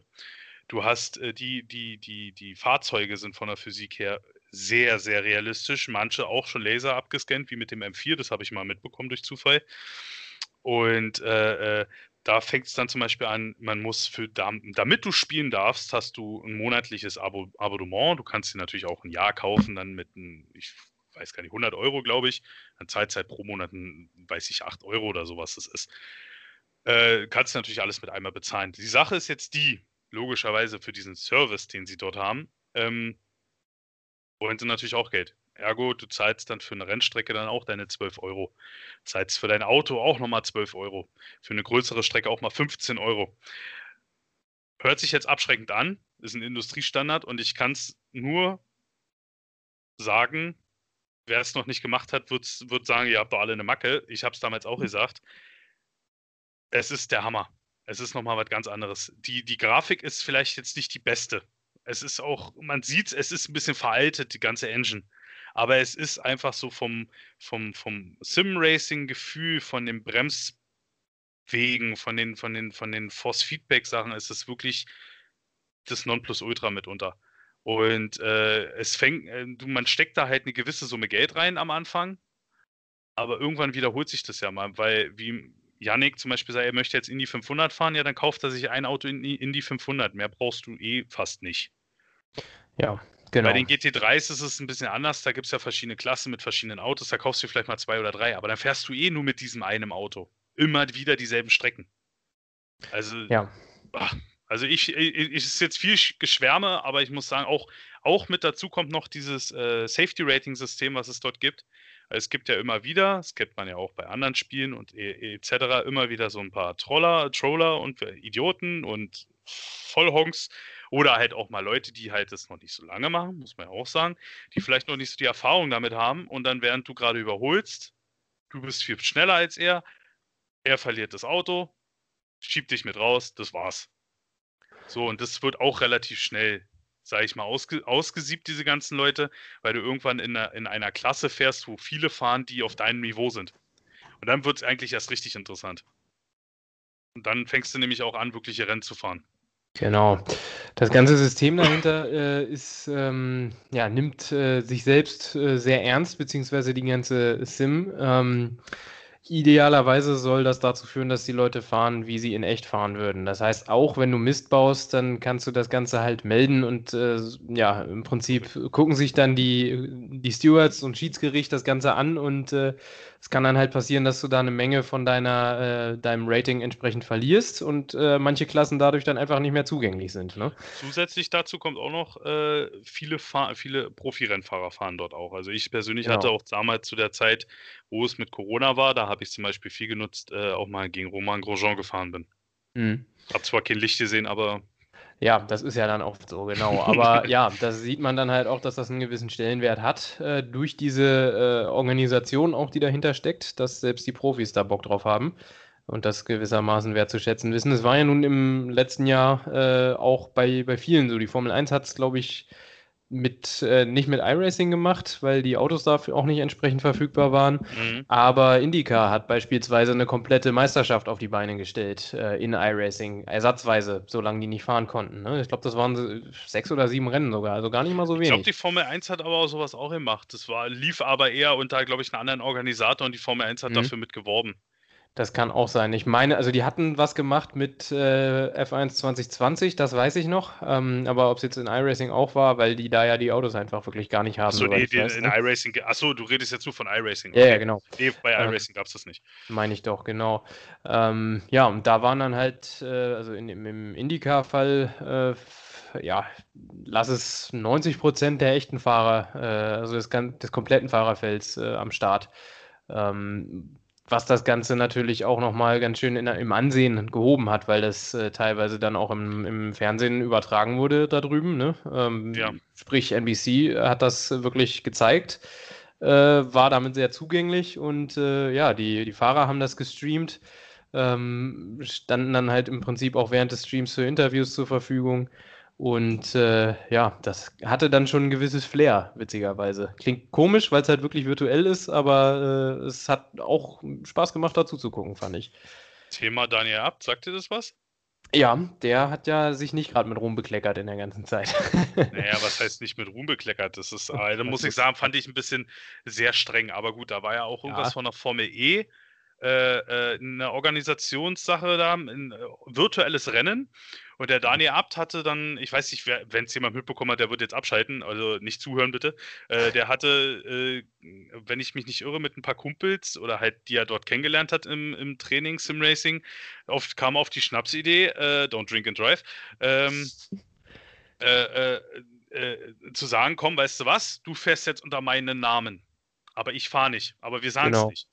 Du hast äh, die, die, die, die Fahrzeuge sind von der Physik her sehr, sehr realistisch. Manche auch schon Laser abgescannt, wie mit dem M4, das habe ich mal mitbekommen durch Zufall. Und äh, äh, da fängt es dann zum Beispiel an, man muss für, damit du spielen darfst, hast du ein monatliches Abo, Abonnement. Du kannst dir natürlich auch ein Jahr kaufen, dann mit einem, ich weiß gar nicht, 100 Euro, glaube ich. Dann zahlt halt pro Monat, weiß ich, 8 Euro oder sowas das ist. Äh, kannst du natürlich alles mit einmal bezahlen. Die Sache ist jetzt die, logischerweise für diesen Service, den sie dort haben, ähm, wollen sie natürlich auch Geld. Ergo, du zahlst dann für eine Rennstrecke dann auch deine 12 Euro. Zahlst für dein Auto auch nochmal 12 Euro. Für eine größere Strecke auch mal 15 Euro. Hört sich jetzt abschreckend an, ist ein Industriestandard und ich kann es nur sagen, wer es noch nicht gemacht hat, wird, wird sagen, ihr habt doch alle eine Macke. Ich habe es damals auch mhm. gesagt. es ist der Hammer. Es ist nochmal was ganz anderes. Die, die Grafik ist vielleicht jetzt nicht die beste. Es ist auch, man sieht, es ist ein bisschen veraltet, die ganze Engine. Aber es ist einfach so vom, vom, vom Sim-Racing-Gefühl, von den Bremswegen, von den, von den, von den Force-Feedback-Sachen, ist es wirklich das Nonplusultra mitunter. Und äh, es fängt, äh, man steckt da halt eine gewisse Summe Geld rein am Anfang, aber irgendwann wiederholt sich das ja mal, weil wie Yannick zum Beispiel sagt, er möchte jetzt in die 500 fahren, ja, dann kauft er sich ein Auto in die, in die 500. Mehr brauchst du eh fast nicht. Ja, genau. Bei den GT3s ist es ein bisschen anders. Da gibt es ja verschiedene Klassen mit verschiedenen Autos. Da kaufst du vielleicht mal zwei oder drei. Aber dann fährst du eh nur mit diesem einen Auto. Immer wieder dieselben Strecken. Also, ja. Ach, also ich, ich, ich ist jetzt viel Geschwärme, aber ich muss sagen, auch, auch mit dazu kommt noch dieses äh, Safety-Rating-System, was es dort gibt. Es gibt ja immer wieder, das kennt man ja auch bei anderen Spielen und etc., e, immer wieder so ein paar Troller, Troller und Idioten und Vollhonks oder halt auch mal Leute, die halt das noch nicht so lange machen, muss man ja auch sagen, die vielleicht noch nicht so die Erfahrung damit haben und dann während du gerade überholst, du bist viel schneller als er, er verliert das Auto, schiebt dich mit raus, das war's. So, und das wird auch relativ schnell sage ich mal, ausge, ausgesiebt, diese ganzen Leute, weil du irgendwann in einer, in einer Klasse fährst, wo viele fahren, die auf deinem Niveau sind. Und dann wird es eigentlich erst richtig interessant. Und dann fängst du nämlich auch an, wirkliche Rennen zu fahren. Genau. Das ganze System dahinter äh, ist, ähm, ja, nimmt äh, sich selbst äh, sehr ernst, beziehungsweise die ganze Sim. Ähm, Idealerweise soll das dazu führen, dass die Leute fahren, wie sie in echt fahren würden. Das heißt, auch wenn du Mist baust, dann kannst du das Ganze halt melden und äh, ja, im Prinzip gucken sich dann die, die Stewards und Schiedsgericht das Ganze an und äh, es kann dann halt passieren, dass du da eine Menge von deiner, äh, deinem Rating entsprechend verlierst und äh, manche Klassen dadurch dann einfach nicht mehr zugänglich sind. Ne? Zusätzlich dazu kommt auch noch, äh, viele, viele Profi-Rennfahrer fahren dort auch. Also ich persönlich genau. hatte auch damals zu der Zeit, wo es mit Corona war, da habe ich zum Beispiel viel genutzt, äh, auch mal gegen Roman Grosjean gefahren bin. Mhm. Hab zwar kein Licht gesehen, aber ja, das ist ja dann oft so, genau. Aber ja, das sieht man dann halt auch, dass das einen gewissen Stellenwert hat, äh, durch diese äh, Organisation auch, die dahinter steckt, dass selbst die Profis da Bock drauf haben und das gewissermaßen wertzuschätzen wissen. Es war ja nun im letzten Jahr äh, auch bei, bei vielen so. Die Formel 1 hat es, glaube ich, mit, äh, nicht mit iRacing gemacht, weil die Autos dafür auch nicht entsprechend verfügbar waren. Mhm. Aber IndyCar hat beispielsweise eine komplette Meisterschaft auf die Beine gestellt äh, in iRacing, ersatzweise, solange die nicht fahren konnten. Ne? Ich glaube, das waren sechs oder sieben Rennen sogar, also gar nicht mal so wenig. Ich glaube, die Formel 1 hat aber auch sowas auch gemacht. Das war, lief aber eher unter, glaube ich, einem anderen Organisator und die Formel 1 hat mhm. dafür mitgeworben. Das kann auch sein. Ich meine, also die hatten was gemacht mit äh, F1 2020, das weiß ich noch. Ähm, aber ob es jetzt in iRacing auch war, weil die da ja die Autos einfach wirklich gar nicht haben. Achso, nee, in ne? iRacing. Achso, du redest jetzt nur von iRacing. Okay. Ja, ja, genau. Nee, bei iRacing gab es das nicht. Meine ich doch, genau. Ähm, ja, und da waren dann halt, äh, also in, im IndyCar-Fall, äh, ja, lass es 90 Prozent der echten Fahrer, äh, also des, des kompletten Fahrerfelds äh, am Start. Ähm, was das Ganze natürlich auch nochmal ganz schön in, im Ansehen gehoben hat, weil das äh, teilweise dann auch im, im, Fernsehen übertragen wurde da drüben. Ne? Ähm, ja. Sprich, NBC hat das wirklich gezeigt, äh, war damit sehr zugänglich und äh, ja, die, die Fahrer haben das gestreamt, ähm, standen dann halt im Prinzip auch während des Streams für Interviews zur Verfügung. Und äh, ja, das hatte dann schon ein gewisses Flair, witzigerweise. Klingt komisch, weil es halt wirklich virtuell ist, aber äh, es hat auch Spaß gemacht, dazu zu gucken, fand ich. Thema Daniel Abt, sagt dir das was? Ja, der hat ja sich nicht gerade mit Ruhm bekleckert in der ganzen Zeit. naja, was heißt nicht mit Ruhm bekleckert? Das ist, äh, da muss ich sagen, fand ich ein bisschen sehr streng. Aber gut, da war ja auch irgendwas ja. von der Formel E. Äh, äh, eine Organisationssache da, ein äh, virtuelles Rennen. Und der Daniel Abt hatte dann, ich weiß nicht, wenn es jemand mitbekommen hat, der wird jetzt abschalten, also nicht zuhören bitte. Äh, der hatte, äh, wenn ich mich nicht irre, mit ein paar Kumpels oder halt, die er dort kennengelernt hat im, im Training Sim Racing, auf, kam auf die Schnapsidee, äh, don't drink and drive, ähm, äh, äh, äh, zu sagen, komm, weißt du was, du fährst jetzt unter meinen Namen. Aber ich fahre nicht, aber wir sagen es genau. nicht.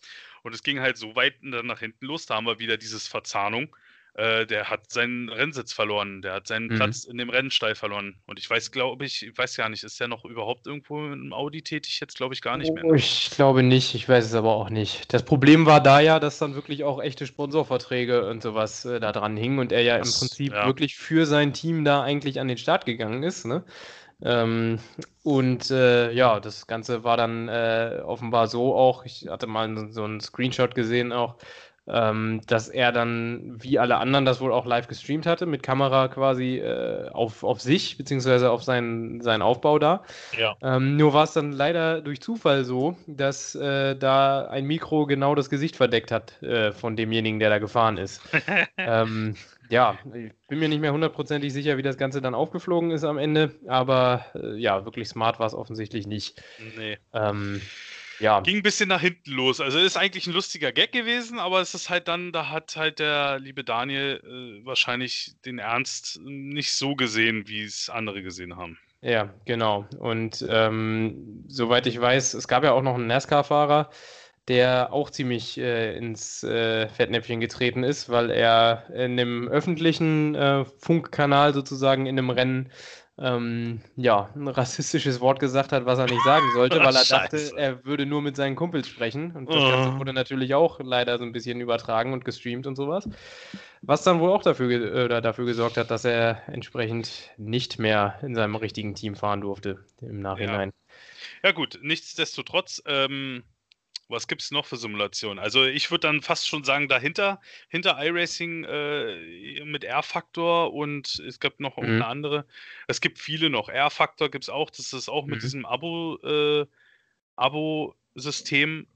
Und es ging halt so weit dann nach hinten los, da haben wir wieder dieses Verzahnung äh, der hat seinen Rennsitz verloren, der hat seinen mhm. Platz in dem Rennstall verloren. Und ich weiß, glaube ich, ich weiß gar nicht, ist der noch überhaupt irgendwo im Audi tätig? Jetzt glaube ich gar nicht mehr. Oh, ich glaube nicht, ich weiß es aber auch nicht. Das Problem war da ja, dass dann wirklich auch echte Sponsorverträge und sowas äh, da dran hingen und er ja das, im Prinzip ja. wirklich für sein Team da eigentlich an den Start gegangen ist. Ne? Ähm, und äh, ja, das Ganze war dann äh, offenbar so auch, ich hatte mal so einen Screenshot gesehen auch, ähm, dass er dann, wie alle anderen, das wohl auch live gestreamt hatte, mit Kamera quasi äh, auf, auf sich, beziehungsweise auf seinen, seinen Aufbau da. Ja. Ähm, nur war es dann leider durch Zufall so, dass äh, da ein Mikro genau das Gesicht verdeckt hat äh, von demjenigen, der da gefahren ist. ähm, ja, ich bin mir nicht mehr hundertprozentig sicher, wie das Ganze dann aufgeflogen ist am Ende, aber äh, ja, wirklich smart war es offensichtlich nicht. Nee. Ähm, ja. Ging ein bisschen nach hinten los. Also ist eigentlich ein lustiger Gag gewesen, aber es ist halt dann, da hat halt der liebe Daniel äh, wahrscheinlich den Ernst nicht so gesehen, wie es andere gesehen haben. Ja, genau. Und ähm, soweit ich weiß, es gab ja auch noch einen NASCAR-Fahrer, der auch ziemlich äh, ins äh, Fettnäpfchen getreten ist, weil er in dem öffentlichen äh, Funkkanal sozusagen in einem Rennen ähm, ja, ein rassistisches Wort gesagt hat, was er nicht sagen sollte, weil er dachte, er würde nur mit seinen Kumpels sprechen. Und das Ganze oh. wurde natürlich auch leider so ein bisschen übertragen und gestreamt und sowas. Was dann wohl auch dafür, oder dafür gesorgt hat, dass er entsprechend nicht mehr in seinem richtigen Team fahren durfte im Nachhinein. Ja, ja gut, nichtsdestotrotz, ähm, was gibt es noch für Simulationen? Also ich würde dann fast schon sagen, dahinter, hinter iRacing äh, mit R-Faktor und es gibt noch mhm. eine andere. Es gibt viele noch. R-Faktor gibt es auch, das ist auch mit mhm. diesem Abo, äh, Abo-System.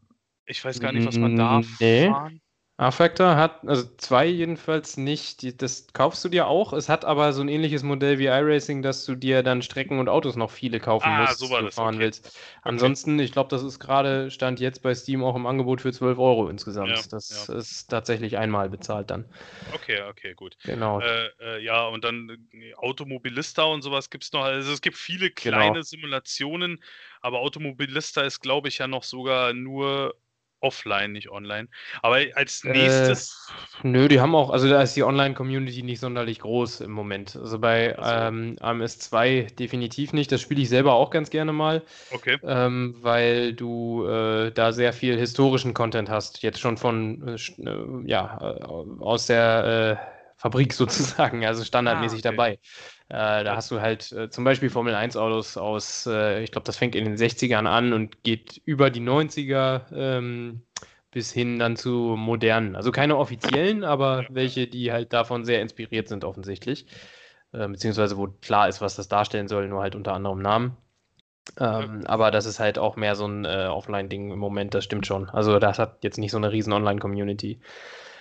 Ich weiß gar nicht, was man da nee. fahren A-Factor hat, also zwei jedenfalls nicht, die, das kaufst du dir auch. Es hat aber so ein ähnliches Modell wie iRacing, dass du dir dann Strecken und Autos noch viele kaufen ah, musst, so wenn du fahren okay. willst. Ansonsten, ich glaube, das ist gerade, stand jetzt bei Steam auch im Angebot für 12 Euro insgesamt. Ja, das ja. ist tatsächlich einmal bezahlt dann. Okay, okay, gut. Genau. Äh, äh, ja, und dann äh, Automobilista und sowas gibt es noch. Also es gibt viele genau. kleine genau. Simulationen, aber Automobilista ist, glaube ich, ja noch sogar nur offline, nicht online. Aber als äh, nächstes. Äh, nö, die haben auch, also da ist die Online-Community nicht sonderlich groß im Moment. Also bei ähm, AMS2 definitiv nicht. Das spiele ich selber auch ganz gerne mal. Okay. Ähm, weil du äh, da sehr viel historischen Content hast. Jetzt schon von, äh, äh ja, äh, aus der Fabrik sozusagen, also standardmäßig ah, okay. dabei. Äh, da hast du halt äh, zum Beispiel Formel 1 Autos aus, äh, ich glaube, das fängt in den 60ern an und geht über die 90er ähm, bis hin dann zu modernen. Also keine offiziellen, aber welche, die halt davon sehr inspiriert sind, offensichtlich. Äh, beziehungsweise wo klar ist, was das darstellen soll, nur halt unter anderem Namen. Ähm, aber das ist halt auch mehr so ein äh, Offline-Ding im Moment, das stimmt schon. Also das hat jetzt nicht so eine riesen Online-Community.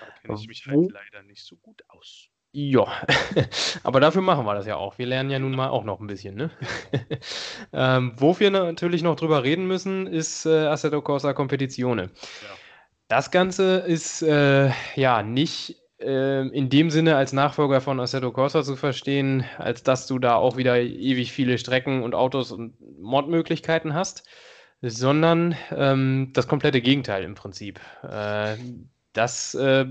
Da kenne ich mich halt leider nicht so gut aus. Ja, aber dafür machen wir das ja auch. Wir lernen ja nun mal auch noch ein bisschen. Ne? ähm, wo wir natürlich noch drüber reden müssen, ist äh, Assetto Corsa Competizione. Ja. Das Ganze ist äh, ja nicht äh, in dem Sinne als Nachfolger von Assetto Corsa zu verstehen, als dass du da auch wieder ewig viele Strecken und Autos und Modmöglichkeiten hast, sondern ähm, das komplette Gegenteil im Prinzip. Äh, das äh,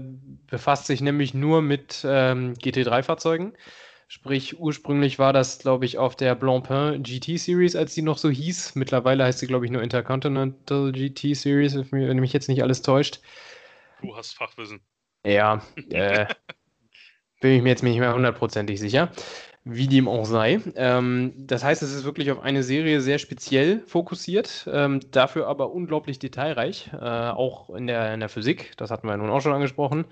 befasst sich nämlich nur mit ähm, GT3-Fahrzeugen. Sprich, ursprünglich war das, glaube ich, auf der Blancpain GT Series, als die noch so hieß. Mittlerweile heißt sie, glaube ich, nur Intercontinental GT Series, wenn mich jetzt nicht alles täuscht. Du hast Fachwissen. Ja, äh, bin ich mir jetzt nicht mehr hundertprozentig sicher wie dem auch sei. Ähm, das heißt, es ist wirklich auf eine Serie sehr speziell fokussiert, ähm, dafür aber unglaublich detailreich, äh, auch in der, in der Physik, das hatten wir nun auch schon angesprochen,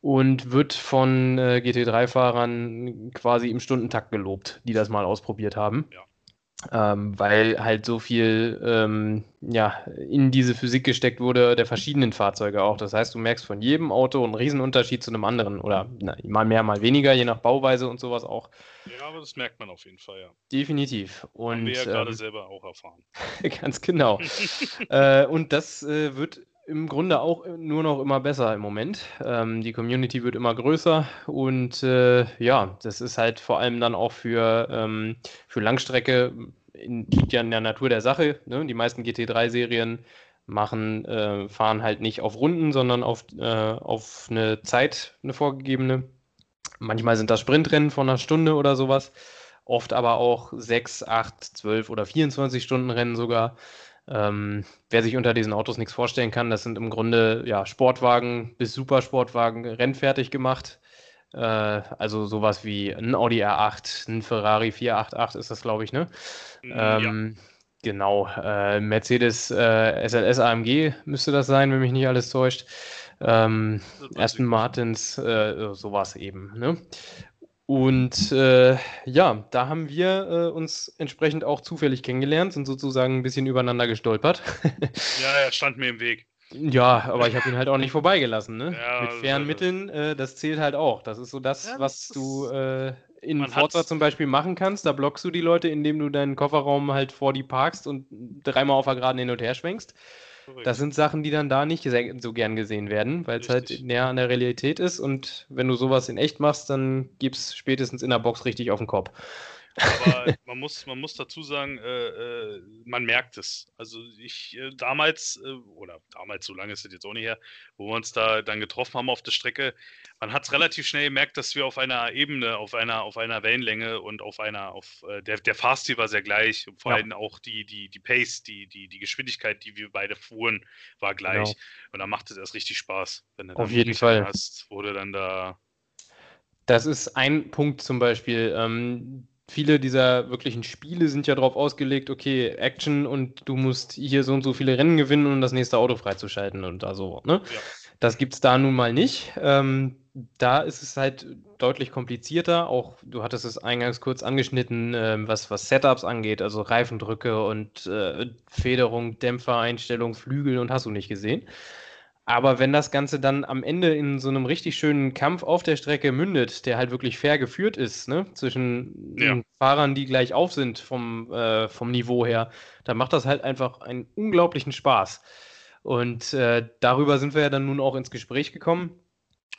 und wird von äh, GT3-Fahrern quasi im Stundentakt gelobt, die das mal ausprobiert haben. Ja ähm, weil halt so viel ähm, ja, in diese Physik gesteckt wurde, der verschiedenen Fahrzeuge auch. Das heißt, du merkst von jedem Auto einen Riesenunterschied zu einem anderen oder na, mal mehr, mal weniger, je nach Bauweise und sowas auch. Ja, aber das merkt man auf jeden Fall, ja. Definitiv. Und, Haben wir ja gerade ähm, selber auch erfahren. ganz genau. äh, und das äh, wird im Grunde auch nur noch immer besser im Moment. Ähm, die Community wird immer größer und äh, ja, das ist halt vor allem dann auch für, ähm, für Langstrecke, liegt ja in der Natur der Sache. Ne? Die meisten GT3-Serien machen, äh, fahren halt nicht auf Runden, sondern auf, äh, auf eine Zeit, eine vorgegebene. Manchmal sind das Sprintrennen von einer Stunde oder sowas. Oft aber auch 6, 8, 12 oder 24 Stunden Rennen sogar. Ähm, wer sich unter diesen Autos nichts vorstellen kann, das sind im Grunde ja, Sportwagen bis Supersportwagen rennfertig gemacht. Äh, also sowas wie ein Audi R8, ein Ferrari 488 ist das, glaube ich, ne? Mm, ähm, ja. Genau, äh, Mercedes äh, SLS AMG müsste das sein, wenn mich nicht alles täuscht. Ähm, Aston Martins, äh, sowas eben. Ne? Und äh, ja, da haben wir äh, uns entsprechend auch zufällig kennengelernt, sind sozusagen ein bisschen übereinander gestolpert. ja, er stand mir im Weg. Ja, aber ich habe ihn halt auch nicht vorbeigelassen. Ne? Ja, Mit fairen Mitteln, äh, das zählt halt auch. Das ist so das, ja, was das du äh, in Forza zum Beispiel machen kannst. Da blockst du die Leute, indem du deinen Kofferraum halt vor die parkst und dreimal auf der Geraden hin und her schwenkst. Das sind Sachen, die dann da nicht so gern gesehen werden, weil es halt näher an der Realität ist. Und wenn du sowas in echt machst, dann gibst spätestens in der Box richtig auf den Kopf. Aber man muss, man muss dazu sagen, äh, äh, man merkt es. Also ich äh, damals, äh, oder damals, so lange ist es jetzt auch nicht her, wo wir uns da dann getroffen haben auf der Strecke, man hat es relativ schnell gemerkt, dass wir auf einer Ebene, auf einer, auf einer Wellenlänge und auf einer, auf äh, der, der Fahrstil war sehr gleich. Und vor ja. allem auch die, die, die Pace, die, die, die Geschwindigkeit, die wir beide fuhren, war gleich. Genau. Und da macht es erst richtig Spaß, wenn du auf jeden Fall hast, wurde dann da das ist ein Punkt zum Beispiel. Ähm, viele dieser wirklichen Spiele sind ja darauf ausgelegt, okay, Action und du musst hier so und so viele Rennen gewinnen, um das nächste Auto freizuschalten und da so, ne? Ja. Das gibt es da nun mal nicht. Ähm, da ist es halt deutlich komplizierter. Auch du hattest es eingangs kurz angeschnitten, äh, was, was Setups angeht, also Reifendrücke und äh, Federung, Dämpfereinstellung, Flügel und hast du nicht gesehen. Aber wenn das Ganze dann am Ende in so einem richtig schönen Kampf auf der Strecke mündet, der halt wirklich fair geführt ist, ne, zwischen ja. Fahrern, die gleich auf sind vom, äh, vom Niveau her, dann macht das halt einfach einen unglaublichen Spaß. Und äh, darüber sind wir ja dann nun auch ins Gespräch gekommen.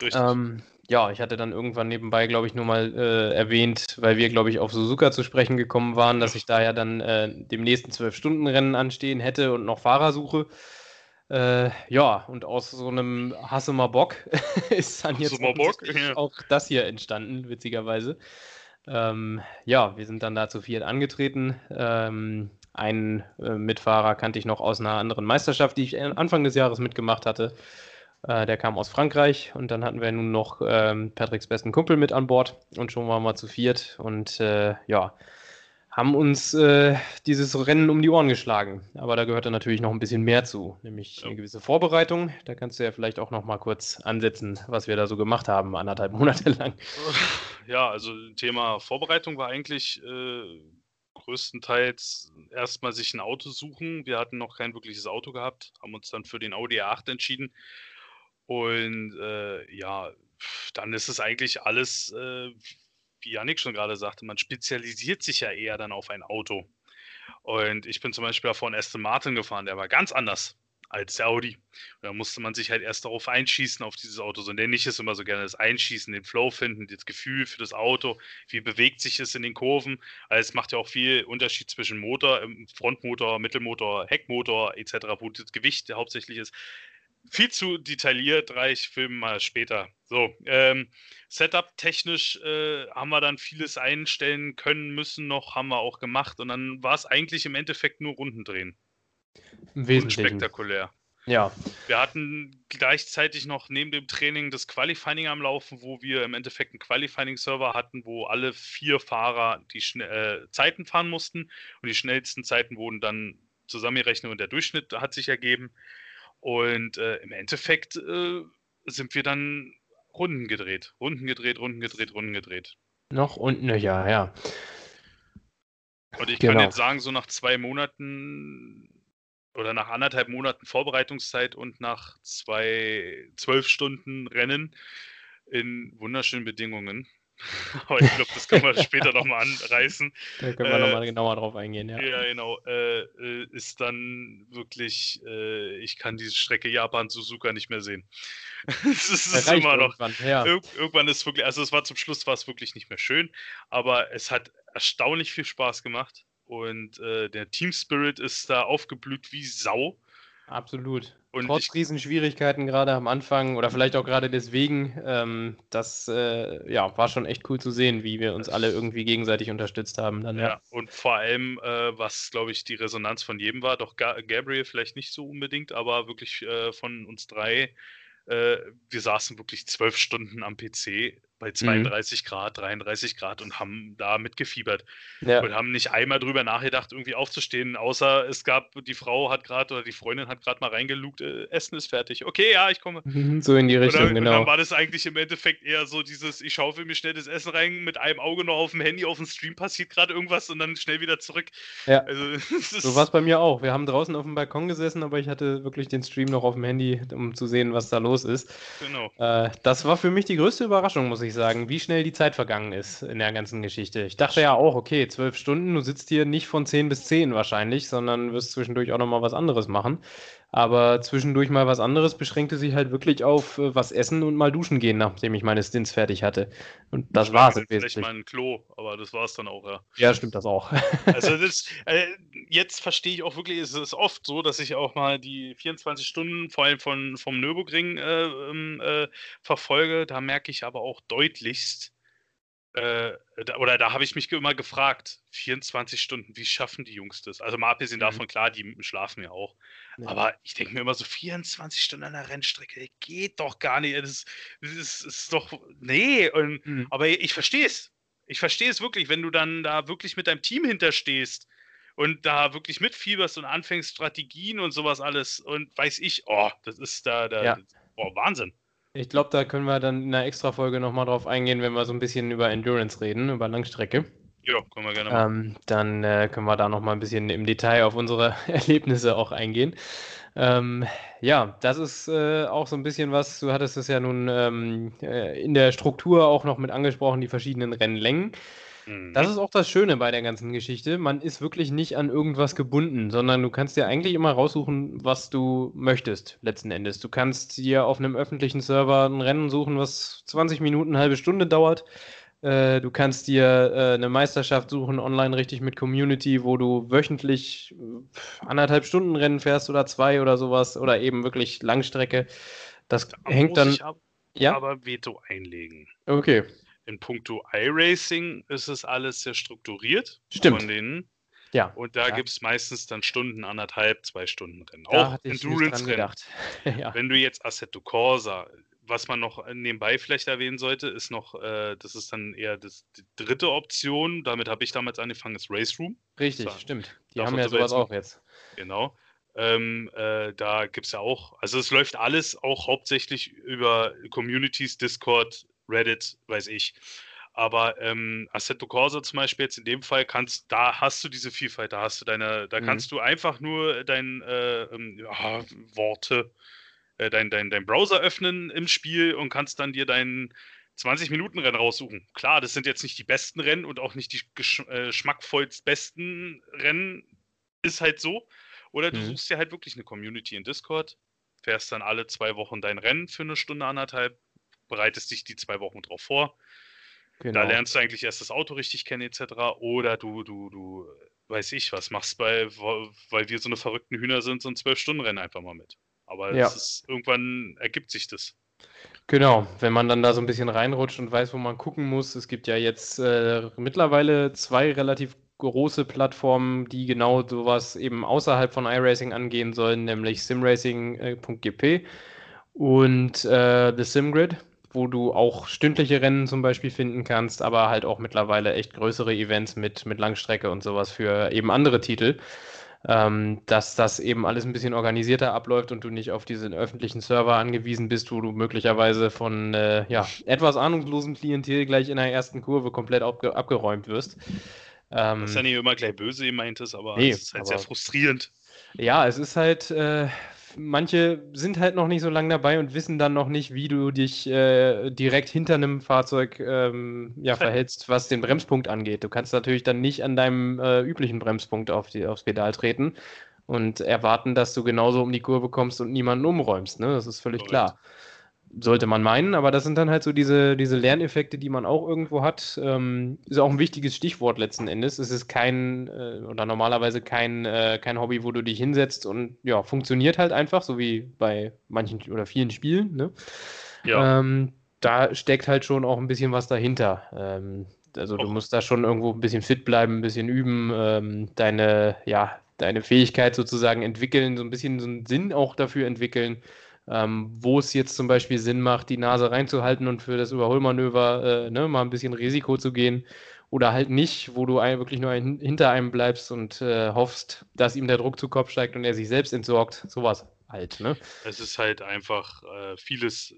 Richtig. Ähm, ja, ich hatte dann irgendwann nebenbei, glaube ich, nur mal äh, erwähnt, weil wir, glaube ich, auf Suzuka zu sprechen gekommen waren, dass ich da ja dann äh, dem nächsten Zwölf-Stunden-Rennen anstehen hätte und noch Fahrer suche. Äh, ja, und aus so einem Hassemer Bock ist dann jetzt Bock, ja. auch das hier entstanden, witzigerweise. Ähm, ja, wir sind dann da zu viert angetreten. Ähm, einen äh, Mitfahrer kannte ich noch aus einer anderen Meisterschaft, die ich Anfang des Jahres mitgemacht hatte. Äh, der kam aus Frankreich und dann hatten wir nun noch ähm, Patricks besten Kumpel mit an Bord und schon waren wir zu viert und äh, ja, haben uns äh, dieses Rennen um die Ohren geschlagen. Aber da gehört dann natürlich noch ein bisschen mehr zu, nämlich ja. eine gewisse Vorbereitung. Da kannst du ja vielleicht auch noch mal kurz ansetzen, was wir da so gemacht haben, anderthalb Monate lang. Ja, also Thema Vorbereitung war eigentlich äh, größtenteils erstmal sich ein Auto suchen. Wir hatten noch kein wirkliches Auto gehabt, haben uns dann für den Audi A8 entschieden. Und äh, ja, dann ist es eigentlich alles äh, wie Janik schon gerade sagte, man spezialisiert sich ja eher dann auf ein Auto. Und ich bin zum Beispiel von Aston Martin gefahren, der war ganz anders als der Audi. Da musste man sich halt erst darauf einschießen, auf dieses Auto. So nenne ich es immer so gerne, das Einschießen, den Flow finden, das Gefühl für das Auto, wie bewegt sich es in den Kurven. Also es macht ja auch viel Unterschied zwischen Motor, Frontmotor, Mittelmotor, Heckmotor etc., wo das Gewicht hauptsächlich ist viel zu detailliert, reich filmen mal später. So, ähm, Setup-technisch äh, haben wir dann vieles einstellen können müssen noch, haben wir auch gemacht und dann war es eigentlich im Endeffekt nur Rundendrehen. Wesentlich. Spektakulär. Ja. Wir hatten gleichzeitig noch neben dem Training das Qualifying am Laufen, wo wir im Endeffekt einen Qualifying-Server hatten, wo alle vier Fahrer die äh, Zeiten fahren mussten und die schnellsten Zeiten wurden dann zusammengerechnet und der Durchschnitt hat sich ergeben. Und äh, im Endeffekt äh, sind wir dann Runden gedreht. Runden gedreht, Runden gedreht, Runden gedreht. Noch und nöcher, ja. Und ich genau. kann jetzt sagen, so nach zwei Monaten oder nach anderthalb Monaten Vorbereitungszeit und nach zwei zwölf Stunden Rennen in wunderschönen Bedingungen Aber ich glaube, das können wir später nochmal anreißen. Da können wir äh, nochmal genauer drauf eingehen, ja. Ja, genau. Äh, äh, ist dann wirklich, äh, ich kann diese Strecke Japan-Suzuka nicht mehr sehen. es ist, immer noch. Irgendwann, ja. Ir irgendwann ist wirklich, also es war zum Schluss war es wirklich nicht mehr schön, aber es hat erstaunlich viel Spaß gemacht und äh, der Team Spirit ist da aufgeblüht wie Sau. Absolut. Und Trotz ich, Riesenschwierigkeiten gerade am Anfang oder vielleicht auch gerade deswegen, ähm, das äh, ja, war schon echt cool zu sehen, wie wir uns alle irgendwie gegenseitig unterstützt haben. Dann, ja. ja. und vor allem, äh, was glaube ich die Resonanz von jedem war, doch Ga Gabriel vielleicht nicht so unbedingt, aber wirklich äh, von uns drei, äh, wir saßen wirklich zwölf Stunden am PC bei 32 mhm. Grad, 33 Grad und haben da mitgefiebert. Ja. Und haben nicht einmal drüber nachgedacht, irgendwie aufzustehen, außer es gab, die Frau hat gerade oder die Freundin hat gerade mal reingelugt, äh, Essen ist fertig. Okay, ja, ich komme. Mhm, so in die Richtung, oder, genau. Und dann war das eigentlich im Endeffekt eher so dieses, ich schaufel mir schnell das Essen rein, mit einem Auge noch auf dem Handy, auf dem Stream passiert gerade irgendwas und dann schnell wieder zurück. Ja. Also, so war es bei mir auch. Wir haben draußen auf dem Balkon gesessen, aber ich hatte wirklich den Stream noch auf dem Handy, um zu sehen, was da los ist. Genau. Äh, das war für mich die größte Überraschung, muss ich sagen, wie schnell die Zeit vergangen ist in der ganzen Geschichte. Ich dachte ja auch, okay, zwölf Stunden, du sitzt hier nicht von zehn bis zehn wahrscheinlich, sondern wirst zwischendurch auch nochmal was anderes machen. Aber zwischendurch mal was anderes beschränkte sich halt wirklich auf äh, was essen und mal duschen gehen, nachdem ich meine Stints fertig hatte. Und das war es. Vielleicht mal ein Klo, aber das war es dann auch, ja. Ja, stimmt das auch. also das, äh, jetzt verstehe ich auch wirklich, es ist oft so, dass ich auch mal die 24 Stunden, vor allem von, vom Nürburgring äh, ähm, äh, verfolge. Da merke ich aber auch deutlichst, äh, da, oder da habe ich mich immer gefragt, 24 Stunden, wie schaffen die Jungs das? Also mal abgesehen mhm. davon, klar, die schlafen ja auch. Ja. Aber ich denke mir immer so, 24 Stunden an der Rennstrecke, geht doch gar nicht. Das, das, ist doch, nee. Und, mhm. Aber ich verstehe es. Ich verstehe es wirklich, wenn du dann da wirklich mit deinem Team hinterstehst und da wirklich mitfieberst und anfängst Strategien und sowas alles und weiß ich, oh, das ist da, da ja. oh, Wahnsinn. Ich glaube, da können wir dann in einer Extra-Folge nochmal drauf eingehen, wenn wir so ein bisschen über Endurance reden, über Langstrecke. Ja, können wir gerne machen. Ähm, dann äh, können wir da nochmal ein bisschen im Detail auf unsere Erlebnisse auch eingehen. Ähm, ja, das ist äh, auch so ein bisschen was, du hattest es ja nun ähm, äh, in der Struktur auch noch mit angesprochen, die verschiedenen Rennlängen. Das mhm. ist auch das Schöne bei der ganzen Geschichte. Man ist wirklich nicht an irgendwas gebunden, sondern du kannst dir eigentlich immer raussuchen, was du möchtest, letzten Endes. Du kannst dir auf einem öffentlichen Server ein Rennen suchen, was 20 Minuten, eine halbe Stunde dauert. Äh, du kannst dir äh, eine Meisterschaft suchen, online richtig mit Community, wo du wöchentlich anderthalb Stunden Rennen fährst oder zwei oder sowas oder eben wirklich Langstrecke. Das da hängt dann. Ich ab, ja? aber Veto einlegen. Okay in puncto iRacing ist es alles sehr strukturiert Stimmt. von denen. Ja. Und da ja. gibt es meistens dann Stunden, anderthalb, zwei Stunden Rennen. Da auch Endurance-Rennen. ja. Wenn du jetzt Assetto Corsa, was man noch nebenbei vielleicht erwähnen sollte, ist noch, äh, das ist dann eher das, die dritte Option. Damit habe ich damals angefangen, ist Race Room. Richtig, da, stimmt. Die haben ja sowas auch jetzt. Genau. Ähm, äh, da gibt es ja auch, also es läuft alles auch hauptsächlich über Communities, Discord, Reddit, weiß ich. Aber ähm, Assetto Corsa zum Beispiel jetzt in dem Fall kannst, da hast du diese Vielfalt, da hast du deine, da mhm. kannst du einfach nur dein äh, ähm, ja, Worte, äh, dein, dein, dein Browser öffnen im Spiel und kannst dann dir deinen 20-Minuten-Rennen raussuchen. Klar, das sind jetzt nicht die besten Rennen und auch nicht die äh, geschmackvollst besten Rennen, ist halt so. Oder du mhm. suchst dir halt wirklich eine Community in Discord, fährst dann alle zwei Wochen dein Rennen für eine Stunde, anderthalb, bereitest dich die zwei Wochen drauf vor. Genau. Da lernst du eigentlich erst das Auto richtig kennen, etc. Oder du, du, du, weiß ich was, machst bei, weil wir so eine verrückten Hühner sind, so ein Zwölf-Stunden-Rennen einfach mal mit. Aber ja. ist, irgendwann ergibt sich das. Genau, wenn man dann da so ein bisschen reinrutscht und weiß, wo man gucken muss. Es gibt ja jetzt äh, mittlerweile zwei relativ große Plattformen, die genau sowas eben außerhalb von iRacing angehen sollen, nämlich simracing.gp und äh, The SimGrid wo du auch stündliche Rennen zum Beispiel finden kannst, aber halt auch mittlerweile echt größere Events mit, mit Langstrecke und sowas für eben andere Titel. Ähm, dass das eben alles ein bisschen organisierter abläuft und du nicht auf diesen öffentlichen Server angewiesen bist, wo du möglicherweise von äh, ja, etwas ahnungslosem Klientel gleich in der ersten Kurve komplett abge abgeräumt wirst. Ähm, das ist ja nicht immer gleich böse gemeint ist, aber nee, es ist halt sehr frustrierend. Ja, es ist halt äh, manche sind halt noch nicht so lange dabei und wissen dann noch nicht, wie du dich äh, direkt hinter einem Fahrzeug ähm, ja, verhältst, was den Bremspunkt angeht. Du kannst natürlich dann nicht an deinem äh, üblichen Bremspunkt auf die, aufs Pedal treten und erwarten, dass du genauso um die Kurve kommst und niemanden umräumst. Ne? Das ist völlig Correct. klar. Sollte man meinen, aber das sind dann halt so diese, diese Lerneffekte, die man auch irgendwo hat. Ähm, ist auch ein wichtiges Stichwort letzten Endes. Es ist kein äh, oder normalerweise kein, äh, kein Hobby, wo du dich hinsetzt und ja, funktioniert halt einfach, so wie bei manchen oder vielen Spielen. Ne? Ja. Ähm, da steckt halt schon auch ein bisschen was dahinter. Ähm, also du musst da schon irgendwo ein bisschen fit bleiben, ein bisschen üben, ähm, deine, ja, deine Fähigkeit sozusagen entwickeln, so ein bisschen so einen Sinn auch dafür entwickeln, ähm, wo es jetzt zum Beispiel Sinn macht, die Nase reinzuhalten und für das Überholmanöver äh, ne, mal ein bisschen Risiko zu gehen oder halt nicht, wo du ein, wirklich nur ein, hinter einem bleibst und äh, hoffst, dass ihm der Druck zu Kopf steigt und er sich selbst entsorgt. Sowas halt. Ne? Es ist halt einfach äh, vieles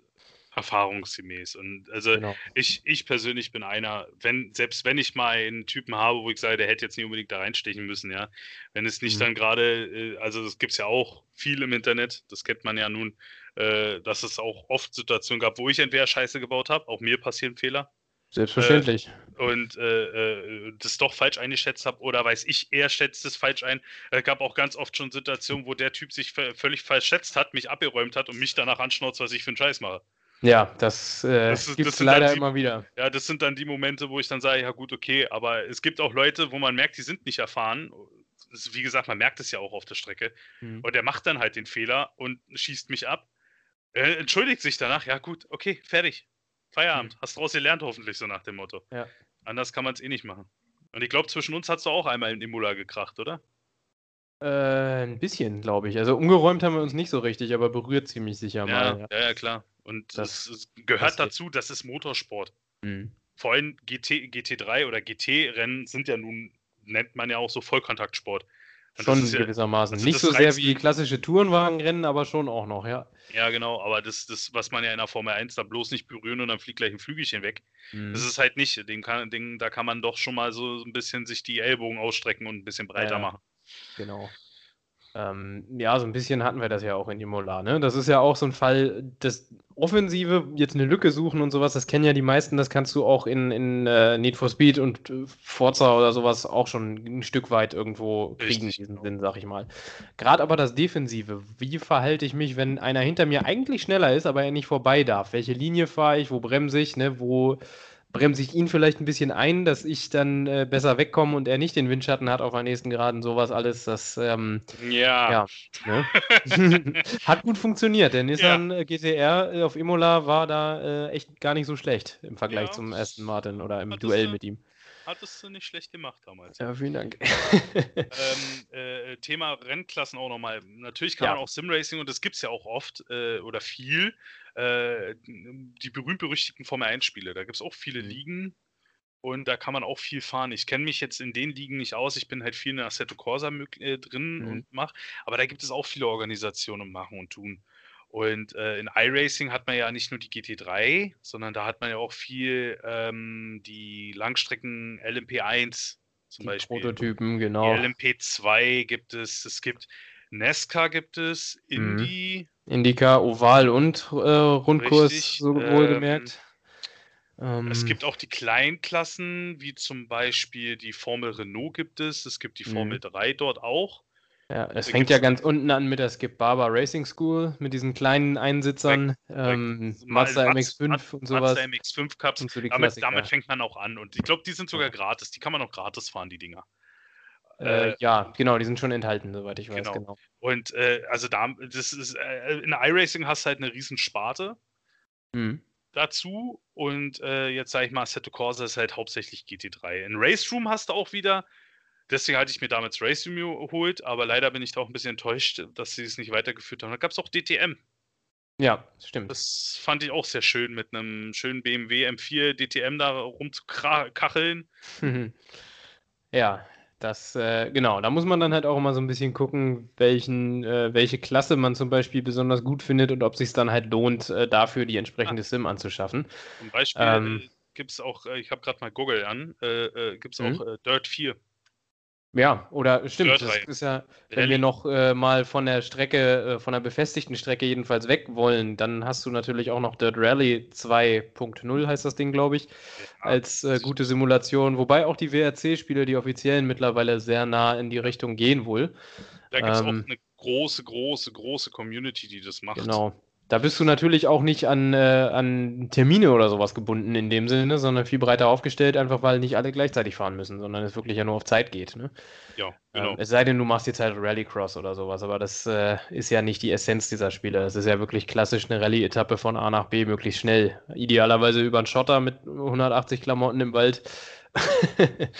erfahrungsgemäß. Und also genau. ich, ich persönlich bin einer, wenn, selbst wenn ich mal einen Typen habe, wo ich sage, der hätte jetzt nicht unbedingt da reinstechen müssen, ja, wenn es nicht mhm. dann gerade, äh, also das gibt es ja auch viel im Internet, das kennt man ja nun, äh, dass es auch oft Situationen gab, wo ich entweder Scheiße gebaut habe, auch mir passieren Fehler. Selbstverständlich. Äh, und äh, äh, das doch falsch eingeschätzt habe oder weiß ich, er schätzt es falsch ein. Es gab auch ganz oft schon Situationen, wo der Typ sich völlig falsch schätzt hat, mich abgeräumt hat und mich danach anschnauzt, was ich für einen Scheiß mache. Ja, das, äh, gibt es leider die, immer wieder. Ja, das sind dann die Momente, wo ich dann sage, ja gut, okay, aber es gibt auch Leute, wo man merkt, die sind nicht erfahren. Wie gesagt, man merkt es ja auch auf der Strecke. Mhm. Und der macht dann halt den Fehler und schießt mich ab. Er entschuldigt sich danach, ja gut, okay, fertig. Feierabend. Mhm. Hast draus gelernt hoffentlich, so nach dem Motto. Ja. Anders kann man es eh nicht machen. Und ich glaube, zwischen uns hat es auch einmal in Imola gekracht, oder? Äh, ein bisschen, glaube ich. Also umgeräumt haben wir uns nicht so richtig, aber berührt ziemlich sicher ja, mal. Ja, ja, klar. Und das, das gehört das dazu, das ist Motorsport. Mhm. Vor allem GT, GT3 oder GT-Rennen sind ja nun, nennt man ja auch so Vollkontaktsport. Und schon gewissermaßen. Also nicht so sehr wie klassische Tourenwagenrennen, aber schon auch noch, ja. Ja, genau, aber das, das, was man ja in der Formel 1 da bloß nicht berühren und dann fliegt gleich ein Flügelchen weg. Mhm. Das ist halt nicht. Den kann, den, da kann man doch schon mal so ein bisschen sich die Ellbogen ausstrecken und ein bisschen breiter ja, machen. Genau. Ähm, ja, so ein bisschen hatten wir das ja auch in Imola. Ne? Das ist ja auch so ein Fall, das Offensive, jetzt eine Lücke suchen und sowas, das kennen ja die meisten, das kannst du auch in, in uh, Need for Speed und uh, Forza oder sowas auch schon ein Stück weit irgendwo kriegen, Richtig. diesen Sinn, sag ich mal. Gerade aber das Defensive, wie verhalte ich mich, wenn einer hinter mir eigentlich schneller ist, aber er nicht vorbei darf? Welche Linie fahre ich, wo bremse ich, ne? wo bremse ich ihn vielleicht ein bisschen ein, dass ich dann äh, besser wegkomme und er nicht den Windschatten hat auf der nächsten Geraden, sowas alles, das ähm, ja, ja ne? hat gut funktioniert. Der Nissan ja. Äh, GTR äh, auf Imola war da äh, echt gar nicht so schlecht im Vergleich ja. zum ersten Martin oder im Duell mit ihm. Hattest du nicht schlecht gemacht damals. Ja, vielen Dank. ähm, äh, Thema Rennklassen auch nochmal. Natürlich kann man auch Simracing, und das gibt es ja auch oft äh, oder viel, äh, die berühmt-berüchtigten Formel 1-Spiele. Da gibt es auch viele mhm. Ligen und da kann man auch viel fahren. Ich kenne mich jetzt in den Ligen nicht aus. Ich bin halt viel in Assetto Corsa äh, drin mhm. und mache. Aber da gibt es auch viele Organisationen und machen und tun. Und äh, in iRacing hat man ja nicht nur die GT3, sondern da hat man ja auch viel ähm, die Langstrecken LMP1 zum die Beispiel. Prototypen, genau. Die LMP2 gibt es, es gibt NASCAR gibt es, mhm. Indy. Mhm. Indica, Oval und äh, Rundkurs, Richtig, so ähm, wohlgemerkt. Ähm, es gibt auch die Kleinklassen, wie zum Beispiel die Formel Renault gibt es, es gibt die Formel mhm. 3 dort auch. Ja, es fängt ja ganz unten an mit der Skip Barber Racing School, mit diesen kleinen Einsitzern, ähm, Mazda MX5 Maz und sowas. Mazda MX5 Cups, so damit, damit, fängt man auch an. Und ich glaube, die sind sogar gratis, die kann man auch gratis fahren, die Dinger. Äh, äh, ja, genau, die sind schon enthalten, soweit ich weiß. Genau. genau. Und äh, also da, das ist, äh, in iRacing hast du halt eine riesen Sparte mhm. dazu. Und äh, jetzt sage ich mal, Assetto Corsa ist halt hauptsächlich GT3. In Race Room hast du auch wieder Deswegen hatte ich mir damals Race Racing geholt, aber leider bin ich da auch ein bisschen enttäuscht, dass sie es nicht weitergeführt haben. Da gab es auch DTM. Ja, stimmt. Das fand ich auch sehr schön, mit einem schönen BMW M4 DTM da rumzukacheln. ja, das, äh, genau, da muss man dann halt auch immer so ein bisschen gucken, welchen, äh, welche Klasse man zum Beispiel besonders gut findet und ob es sich dann halt lohnt, äh, dafür die entsprechende ah. Sim anzuschaffen. Zum Beispiel ähm, äh, gibt es auch, äh, ich habe gerade mal Google an, äh, gibt es auch mhm. Dirt 4. Ja, oder stimmt, das ist ja, wenn wir noch äh, mal von der Strecke, äh, von der befestigten Strecke jedenfalls weg wollen, dann hast du natürlich auch noch Dirt Rally 2.0 heißt das Ding, glaube ich, als äh, gute Simulation, wobei auch die WRC-Spiele, die offiziellen, mittlerweile sehr nah in die Richtung gehen wohl. Da gibt es ähm, auch eine große, große, große Community, die das macht. Genau. Da bist du natürlich auch nicht an, äh, an Termine oder sowas gebunden in dem Sinne, sondern viel breiter aufgestellt, einfach weil nicht alle gleichzeitig fahren müssen, sondern es wirklich ja nur auf Zeit geht. Ne? Ja, genau. Ähm, es sei denn, du machst jetzt halt Rallycross oder sowas, aber das äh, ist ja nicht die Essenz dieser Spiele. Es ist ja wirklich klassisch eine Rallye-Etappe von A nach B möglichst schnell. Idealerweise über einen Schotter mit 180 Klamotten im Wald.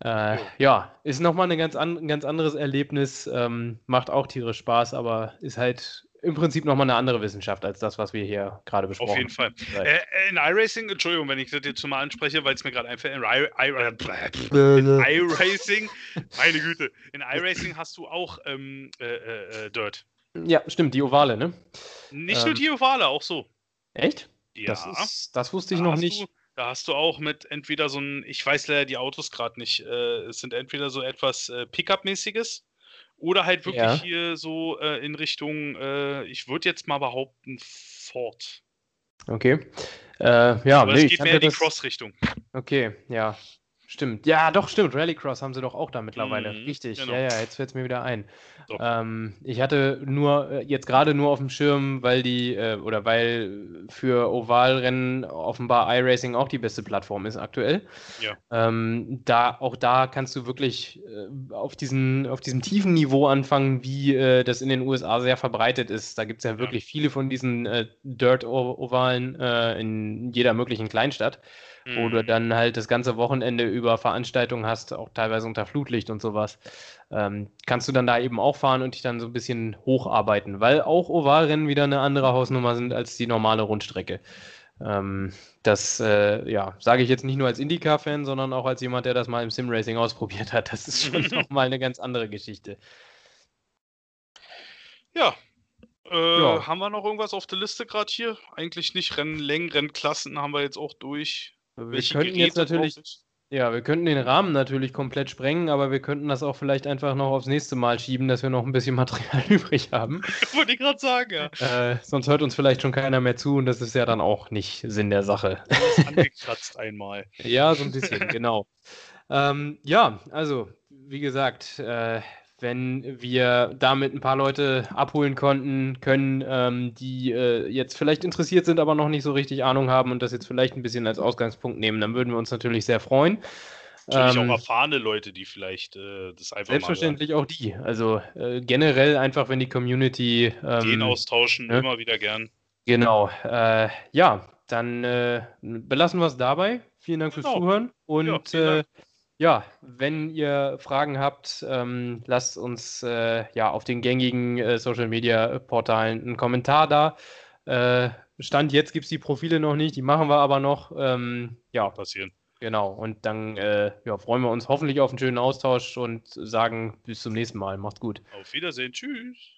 Äh, ja, ist nochmal ein ganz, an, ein ganz anderes Erlebnis, ähm, macht auch tierisch Spaß, aber ist halt im Prinzip nochmal eine andere Wissenschaft als das, was wir hier gerade besprochen haben. Auf jeden Fall. Äh, in iRacing, Entschuldigung, wenn ich das jetzt mal anspreche, weil es mir gerade einfällt, in iRacing, meine Güte, in iRacing hast du auch ähm, äh, äh, äh, Dirt. Ja, stimmt, die Ovale, ne? Nicht ähm, nur die Ovale, auch so. Echt? Ja. Das, ist, das wusste ich da noch nicht. Du, da hast du auch mit entweder so ein, ich weiß leider die Autos gerade nicht, äh, es sind entweder so etwas äh, Pickup-mäßiges oder halt wirklich ja. hier so äh, in Richtung, äh, ich würde jetzt mal behaupten, Ford. Okay. Äh, ja, Aber nee, es geht mehr in die Cross-Richtung. Okay, ja. Stimmt. Ja, doch, stimmt. Rallycross haben sie doch auch da mittlerweile. Mhm, Richtig. Genau. Ja, ja, jetzt fällt es mir wieder ein. Ähm, ich hatte nur, äh, jetzt gerade nur auf dem Schirm, weil die, äh, oder weil für Ovalrennen offenbar iRacing auch die beste Plattform ist aktuell. Ja. Ähm, da, auch da kannst du wirklich äh, auf, diesen, auf diesem tiefen Niveau anfangen, wie äh, das in den USA sehr verbreitet ist. Da gibt es ja wirklich ja. viele von diesen äh, Dirt-Ovalen äh, in jeder möglichen Kleinstadt wo du mhm. dann halt das ganze Wochenende über Veranstaltungen hast, auch teilweise unter Flutlicht und sowas. Ähm, kannst du dann da eben auch fahren und dich dann so ein bisschen hocharbeiten, weil auch Ovalrennen wieder eine andere Hausnummer sind als die normale Rundstrecke. Ähm, das äh, ja, sage ich jetzt nicht nur als IndyCar-Fan, sondern auch als jemand, der das mal im Simracing ausprobiert hat. Das ist schon nochmal eine ganz andere Geschichte. Ja, äh, ja. Haben wir noch irgendwas auf der Liste gerade hier? Eigentlich nicht. Rennlängen, Rennklassen haben wir jetzt auch durch. Wir Welche könnten Geräte jetzt natürlich, ja, wir könnten den Rahmen natürlich komplett sprengen, aber wir könnten das auch vielleicht einfach noch aufs nächste Mal schieben, dass wir noch ein bisschen Material übrig haben. Wollte ich gerade sagen, ja. Äh, sonst hört uns vielleicht schon keiner mehr zu und das ist ja dann auch nicht Sinn der Sache. angekratzt einmal. Ja, so ein bisschen, genau. Ähm, ja, also, wie gesagt, äh, wenn wir damit ein paar Leute abholen konnten, können, ähm, die äh, jetzt vielleicht interessiert sind, aber noch nicht so richtig Ahnung haben und das jetzt vielleicht ein bisschen als Ausgangspunkt nehmen, dann würden wir uns natürlich sehr freuen. Natürlich ähm, auch erfahrene Leute, die vielleicht äh, das einfach Selbstverständlich auch die. Also äh, generell einfach, wenn die Community. Ähm, Den austauschen, ne? immer wieder gern. Genau. Äh, ja, dann äh, belassen wir es dabei. Vielen Dank genau. fürs Zuhören und ja, ja, wenn ihr Fragen habt, ähm, lasst uns äh, ja auf den gängigen äh, Social Media Portalen einen Kommentar da. Äh, Stand jetzt gibt es die Profile noch nicht, die machen wir aber noch. Ähm, ja, passieren. Genau, und dann äh, ja, freuen wir uns hoffentlich auf einen schönen Austausch und sagen bis zum nächsten Mal. Macht's gut. Auf Wiedersehen, tschüss.